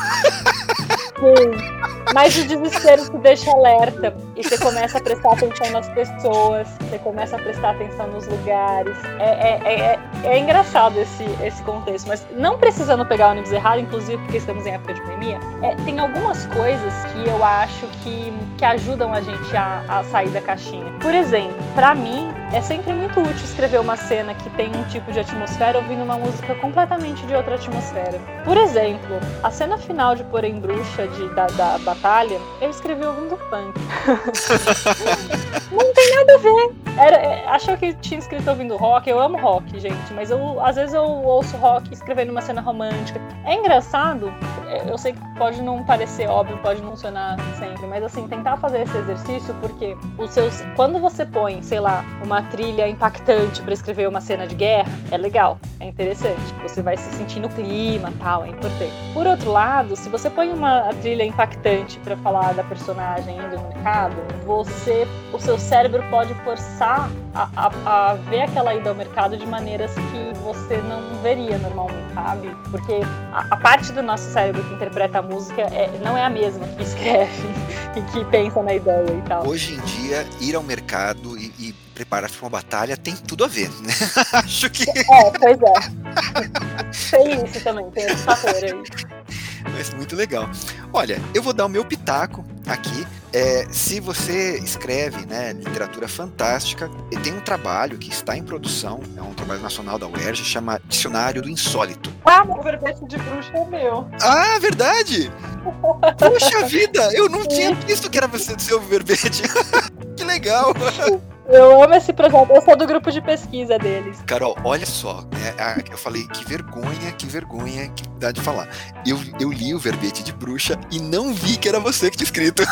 Sim. Mas o desespero te deixa alerta e você começa a prestar atenção nas pessoas, você começa a prestar atenção nos lugares. É, é, é, é engraçado esse, esse contexto, mas não precisando pegar o ônibus errado, inclusive porque estamos em época de pandemia, é, tem algumas coisas que eu acho que, que ajudam a gente a, a sair da caixinha. Por exemplo, para mim, é sempre muito útil escrever uma cena que tem um tipo de atmosfera ouvindo uma música completamente de outra atmosfera. Por exemplo, a cena final de Porém Bruxa, de, da, da batalha, eu escrevi ouvindo funk. não tem nada a ver. Era, é, achou que tinha escrito ouvindo rock, eu amo rock, gente, mas eu às vezes eu ouço rock escrevendo uma cena romântica. É engraçado, é, eu sei que pode não parecer óbvio, pode não funcionar sempre, mas assim, tentar fazer esse exercício porque os seus. Quando você põe, sei lá, uma trilha impactante para escrever uma cena de guerra, é legal, é interessante. Você vai se sentir no clima tal, é importante. Por outro lado, se você põe uma trilha impactante para falar da personagem indo no mercado, você. o seu cérebro pode forçar a, a, a ver aquela ida ao mercado de maneiras que você não veria normalmente, sabe? Porque a, a parte do nosso cérebro que interpreta a música é, não é a mesma que escreve e que pensa na ideia e tal. Hoje em dia, ir ao mercado e, e preparar para uma batalha tem tudo a ver, né? Acho que. É, pois é. tem isso também, tem esse fator aí. Mas muito legal. Olha, eu vou dar o meu pitaco aqui. É, se você escreve né, literatura fantástica, tem um trabalho que está em produção, é um trabalho nacional da UERJ, chama Dicionário do Insólito. Ah, o verbete de bruxa é meu. Ah, verdade! Puxa vida, eu não tinha visto que era você do seu verbete. que legal! Eu amo esse projeto, eu sou do grupo de pesquisa deles. Carol, olha só, né? Eu falei que vergonha, que vergonha, que dá de falar. Eu, eu li o verbete de bruxa e não vi que era você que tinha escrito.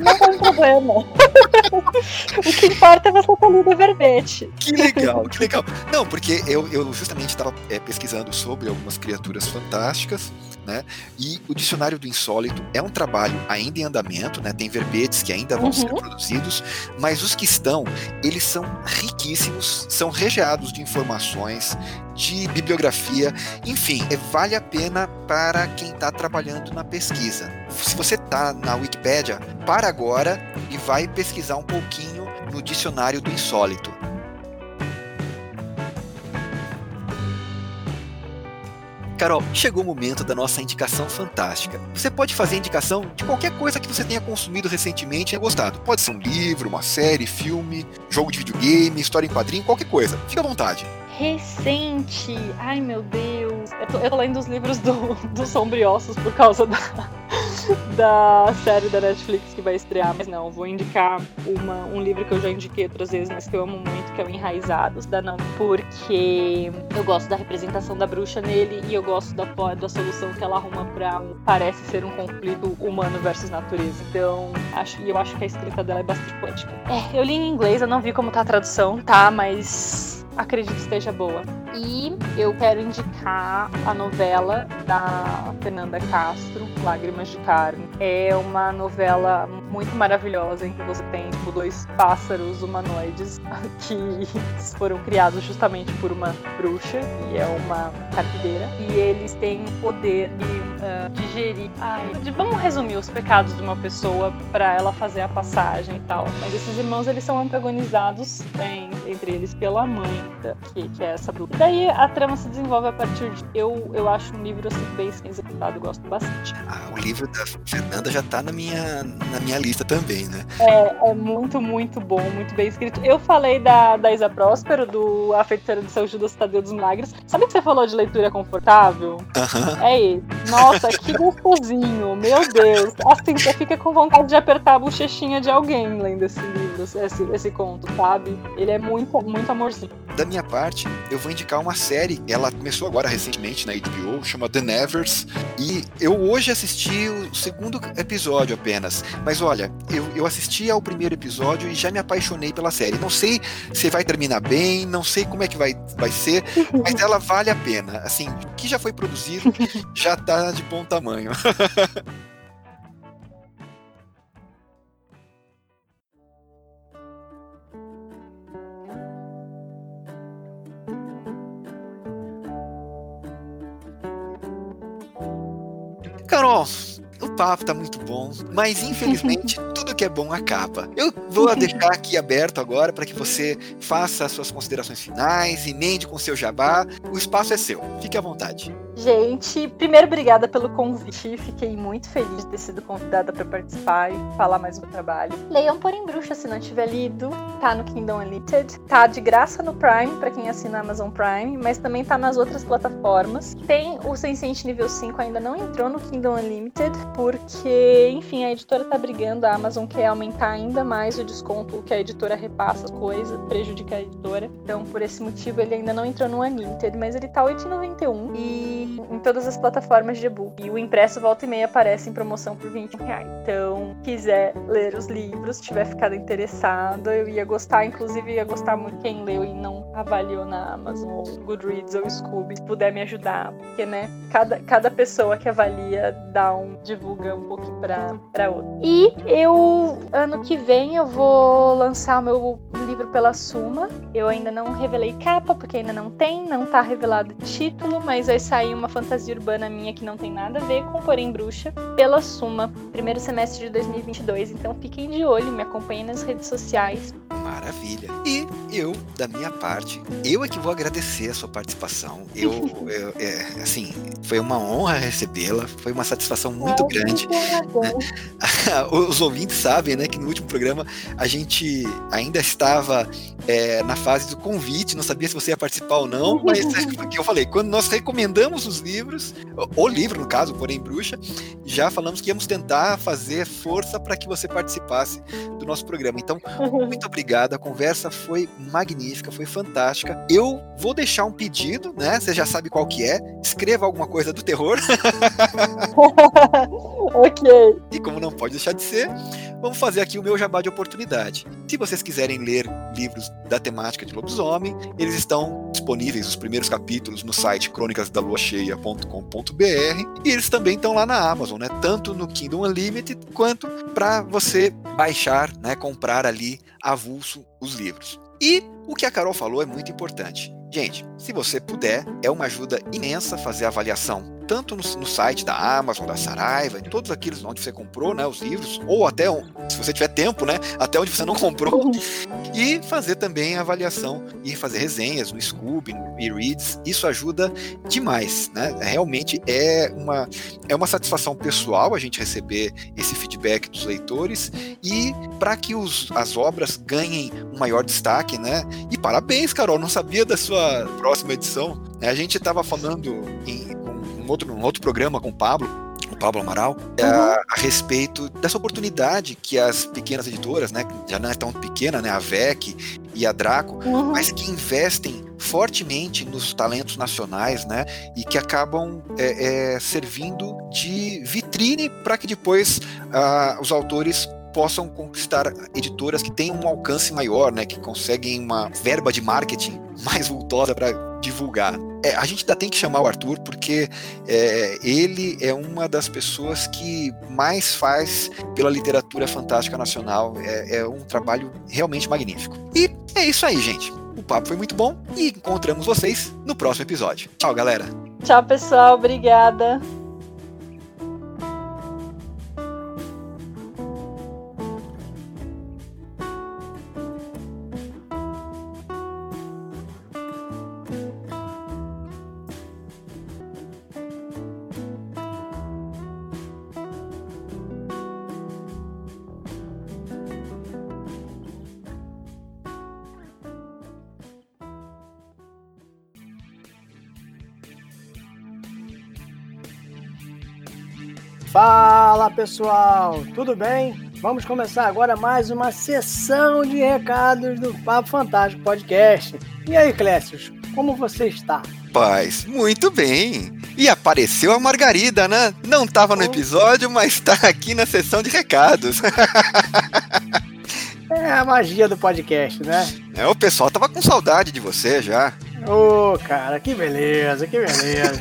Não tem problema. o que importa é você ter lido o verbete. Que legal, que legal. Não, porque eu, eu justamente estava é, pesquisando sobre algumas criaturas fantásticas né? E o Dicionário do Insólito é um trabalho ainda em andamento, né? Tem verbetes que ainda vão uhum. ser produzidos, mas os que estão, eles são riquíssimos, são recheados de informações, de bibliografia, enfim, é, vale a pena para quem está trabalhando na pesquisa. Se você está na Wikipédia, para agora e vai pesquisar um pouquinho no Dicionário do Insólito. Carol, chegou o momento da nossa indicação fantástica. Você pode fazer indicação de qualquer coisa que você tenha consumido recentemente e gostado. Pode ser um livro, uma série, filme, jogo de videogame, história em quadrinho, qualquer coisa. Fique à vontade. Recente. Ai meu Deus. Eu tô, eu tô lendo os livros do, do Sombriossos por causa da, da série da Netflix que vai estrear, mas não, vou indicar uma, um livro que eu já indiquei outras vezes, mas que eu amo muito, que é o Enraizados, da não, porque eu gosto da representação da bruxa nele e eu gosto da, da solução que ela arruma pra parece ser um conflito humano versus natureza. Então, acho, e eu acho que a escrita dela é bastante poética. É, eu li em inglês, eu não vi como tá a tradução, tá? Mas acredito esteja boa. E eu quero indicar a novela da Fernanda Castro, Lágrimas de Carne. É uma novela muito maravilhosa em que você tem tipo, dois pássaros humanoides que foram criados justamente por uma bruxa e é uma carpideira. E eles têm o poder de uh, digerir. Ai, vamos resumir os pecados de uma pessoa para ela fazer a passagem e tal. Mas esses irmãos eles são antagonizados em, entre eles pela mãe, que, que é essa bruxa daí a trama se desenvolve a partir de. Eu, eu acho um livro assim, bem executado, gosto bastante. Ah, o livro da Fernanda já tá na minha, na minha lista também, né? É, é muito, muito bom, muito bem escrito. Eu falei da, da Isa Próspero, do A Feiticeira de São Judas Tadeu dos Milagres. Sabe que você falou de leitura confortável? Uhum. É esse. Nossa, que gostosinho, meu Deus. Assim, você fica com vontade de apertar a bochechinha de alguém lendo esse livro, esse, esse conto, sabe? Ele é muito, muito amorzinho. Da minha parte, eu vou indicar uma série, ela começou agora recentemente na HBO, chama The Nevers, e eu hoje assisti o segundo episódio apenas, mas olha, eu, eu assisti ao primeiro episódio e já me apaixonei pela série. Não sei se vai terminar bem, não sei como é que vai, vai ser, mas ela vale a pena. Assim, o que já foi produzido já tá de bom tamanho. Carol, o papo tá muito bom, mas infelizmente tudo que é bom acaba. Eu vou deixar aqui aberto agora para que você faça as suas considerações finais, emende com seu jabá. O espaço é seu. Fique à vontade. Gente, primeiro, obrigada pelo convite. Fiquei muito feliz de ter sido convidada para participar e falar mais do trabalho. Leiam Porém Bruxa se não tiver lido. Tá no Kingdom Unlimited. Tá de graça no Prime, para quem assina Amazon Prime, mas também tá nas outras plataformas. Tem o Sense8 nível 5, ainda não entrou no Kingdom Unlimited, porque, enfim, a editora tá brigando. A Amazon quer aumentar ainda mais o desconto que a editora repassa as coisas, prejudica a editora. Então, por esse motivo, ele ainda não entrou no Unlimited, mas ele tá 8,91 e em todas as plataformas de e-book. E o impresso volta e meia aparece em promoção por 20 reais. Então, quiser ler os livros, tiver ficado interessado, eu ia gostar, inclusive ia gostar muito quem leu e não avaliou na Amazon ou Goodreads ou Scooby, se puder me ajudar, porque né, cada, cada pessoa que avalia dá um divulga um pouco para para outra. E eu ano que vem eu vou lançar o meu livro pela Suma. Eu ainda não revelei capa porque ainda não tem, não tá revelado título, mas vai sair uma fantasia urbana minha que não tem nada a ver com Porém Bruxa, pela Suma, primeiro semestre de 2022. Então fiquem de olho, me acompanhem nas redes sociais. Maravilha. E eu, da minha parte, eu é que vou agradecer a sua participação. Eu, eu é, assim, foi uma honra recebê-la, foi uma satisfação muito é, grande. Né? Os ouvintes sabem, né, que no último programa a gente ainda estava é, na fase do convite, não sabia se você ia participar ou não, mas que eu falei, quando nós recomendamos os livros, o livro no caso, porém bruxa, já falamos que íamos tentar fazer força para que você participasse do nosso programa. Então, muito obrigado, a conversa foi magnífica, foi fantástica. Eu vou deixar um pedido, né? Você já sabe qual que é. Escreva alguma coisa do terror. ok. E como não pode deixar de ser, vamos fazer aqui o meu jabá de oportunidade. Se vocês quiserem ler livros da temática de lobisomem, eles estão disponíveis, os primeiros capítulos, no site crônicasdaluacheia.com.br e eles também estão lá na Amazon, né? Tanto no Kindle Unlimited quanto para você baixar, né? Comprar ali avulso os livros. E o que a Carol falou é muito importante. Gente, se você puder, é uma ajuda imensa fazer a avaliação tanto no, no, site da Amazon, da Saraiva, de todos aqueles onde você comprou né, os livros, ou até, se você tiver tempo, né, até onde você não comprou, e fazer também a avaliação e fazer resenhas no Scooby, no e-reads, isso ajuda demais, né? Realmente é uma, é uma satisfação pessoal a gente receber esse feedback dos leitores e para que os, as obras ganhem um maior destaque, né? E parabéns, Carol, não sabia da sua próxima edição. A gente estava falando em, um outro, um outro programa com o Pablo, o Pablo Amaral, é uhum. a, a, respeito dessa oportunidade que as pequenas editoras, né, já não é tão pequena, né, a VEC e a Draco, uhum. mas que investem fortemente nos talentos nacionais, né, e que acabam é, é, servindo de vitrine para que depois uh, os autores possam conquistar editoras que têm um alcance maior, né, que conseguem uma verba de marketing mais vultosa para divulgar. É, a gente ainda tem que chamar o Arthur porque é, ele é uma das pessoas que mais faz pela literatura fantástica nacional. É, é um trabalho realmente magnífico. E é isso aí, gente. O papo foi muito bom e encontramos vocês no próximo episódio. Tchau, galera. Tchau, pessoal. Obrigada. Pessoal, tudo bem? Vamos começar agora mais uma sessão de recados do Papo Fantástico Podcast. E aí, Clécius, como você está? Paz, muito bem. E apareceu a Margarida, né? Não estava no episódio, mas está aqui na sessão de recados. é a magia do podcast, né? É, o pessoal tava com saudade de você já. Ô, oh, cara, que beleza, que beleza.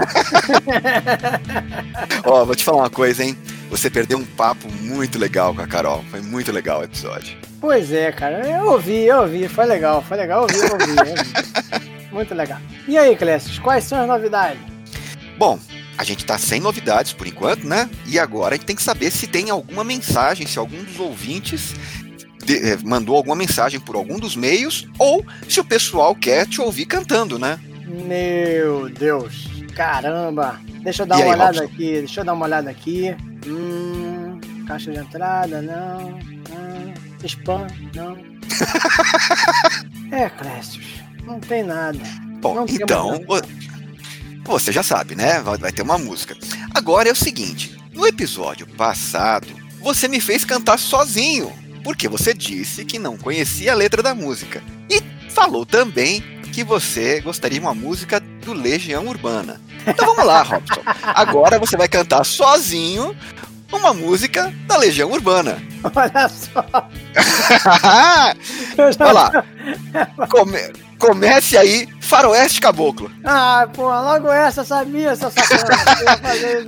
Ó, oh, vou te falar uma coisa, hein? Você perdeu um papo muito legal com a Carol. Foi muito legal o episódio. Pois é, cara. Eu ouvi, eu ouvi. Foi legal, foi legal eu ouvi. Eu ouvi. muito legal. E aí, Clécio, quais são as novidades? Bom, a gente tá sem novidades por enquanto, né? E agora a gente tem que saber se tem alguma mensagem, se algum dos ouvintes de, eh, mandou alguma mensagem por algum dos meios, ou se o pessoal quer te ouvir cantando, né? Meu Deus, caramba! Deixa eu dar e uma aí, olhada Robson? aqui, deixa eu dar uma olhada aqui. Hum, caixa de entrada, não. Hum, spam, não. é, Clécio, não tem nada. Bom, não então, você já sabe, né? Vai ter uma música. Agora é o seguinte: no episódio passado, você me fez cantar sozinho porque você disse que não conhecia a letra da música. E falou também que você gostaria de uma música do Legião Urbana. Então vamos lá, Robson. Agora você vai cantar sozinho uma música da Legião Urbana. Olha só. Olha lá. Come, comece aí, Faroeste Caboclo. Ah, pô, logo essa, sabia, essa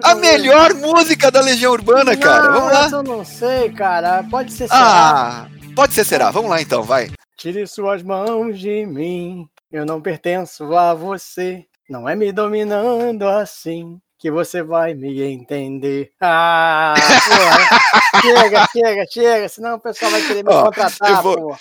A melhor música da Legião Urbana, não, cara. Vamos lá. eu não sei, cara. Pode ser será. Ah, pode ser será. Vamos lá então, vai. Tire suas mãos de mim. Eu não pertenço a você. Não é me dominando assim que você vai me entender. Ah, porra. chega, chega, chega, senão o pessoal vai querer me Ó, contratar, vou,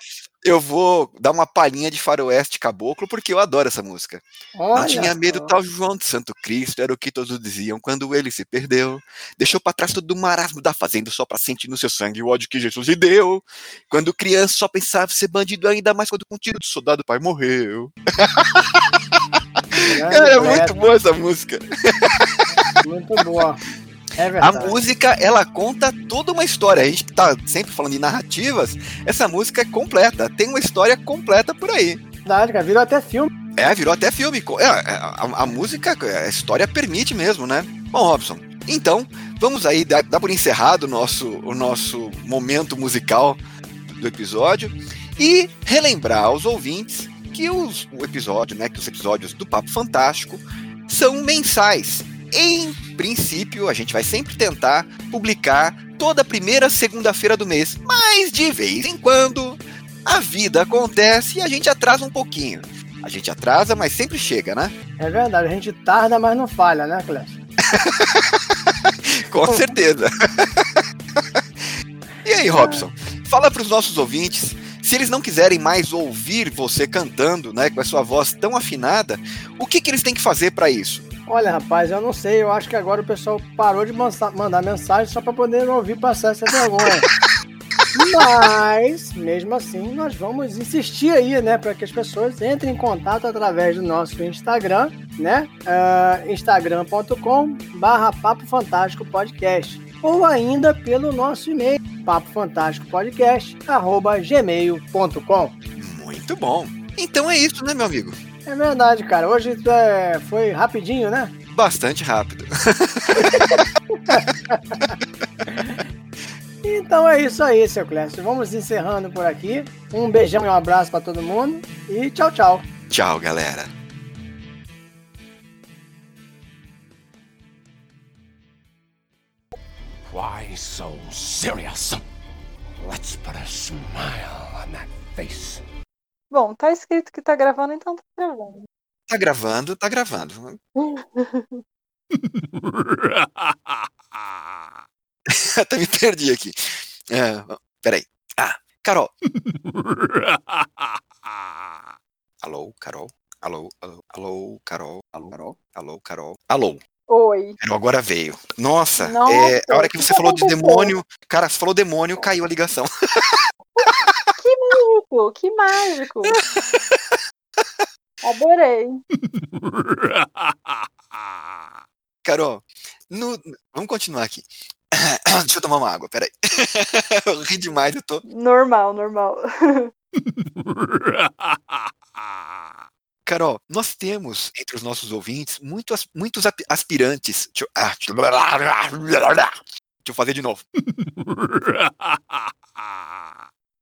Eu vou dar uma palhinha de faroeste caboclo, porque eu adoro essa música. Olha Não tinha medo só. tal João de Santo Cristo, era o que todos diziam quando ele se perdeu. Deixou para trás todo o marasmo da fazenda só pra sentir no seu sangue o ódio que Jesus lhe deu. Quando criança só pensava ser bandido, ainda mais quando com tiro do soldado o pai morreu. Cara, é muito boa essa música. Muito boa. É a música, ela conta toda uma história. A gente tá sempre falando de narrativas. Essa música é completa. Tem uma história completa por aí. Verdade, cara. Virou até filme. É, virou até filme. É, é, a, a, música, a história permite mesmo, né? Bom, Robson, então, vamos aí dar, dar por encerrado o nosso, o nosso momento musical do episódio e relembrar aos ouvintes que os, o episódio, né, que os episódios do Papo Fantástico são mensais. Em princípio, a gente vai sempre tentar publicar toda primeira segunda-feira do mês, mas de vez em quando a vida acontece e a gente atrasa um pouquinho. A gente atrasa, mas sempre chega, né? É verdade, a gente tarda, mas não falha, né, Clécio? Com certeza. e aí, Robson? Fala para os nossos ouvintes se eles não quiserem mais ouvir você cantando, né, com a sua voz tão afinada, o que, que eles têm que fazer para isso? Olha, rapaz, eu não sei. Eu acho que agora o pessoal parou de mandar mensagem só para poder ouvir passar essa vergonha. Mas, mesmo assim, nós vamos insistir aí, né, para que as pessoas entrem em contato através do nosso Instagram, né? Uh, instagram.com barra Papo Fantástico Podcast. Ou ainda pelo nosso e-mail, papofantásticopodcast.gmail.com. Muito bom. Então é isso, né, meu amigo? É verdade, cara. Hoje é, foi rapidinho, né? Bastante rápido. então é isso aí, seu Clécio. Vamos encerrando por aqui. Um beijão e um abraço para todo mundo. E tchau, tchau. Tchau, galera. Why so serious? Let's put a smile on that face. Bom, tá escrito que tá gravando, então tá gravando. Tá gravando, tá gravando. Até me perdi aqui. É, peraí. Ah, Carol. alô, Carol. Alô, alô, alô, Carol. Alô, Carol. Alô, Carol. Alô. Oi. Agora veio. Nossa, Nossa é, a hora que você que falou aconteceu? de demônio, cara, você falou demônio, caiu a ligação. Que mágico, que mágico. Adorei. Carol, no... vamos continuar aqui. Deixa eu tomar uma água, peraí. eu ri demais, eu tô. Normal, normal. Carol, nós temos entre os nossos ouvintes muitos, muitos aspirantes. Deixa eu, ah, deixa eu fazer de novo.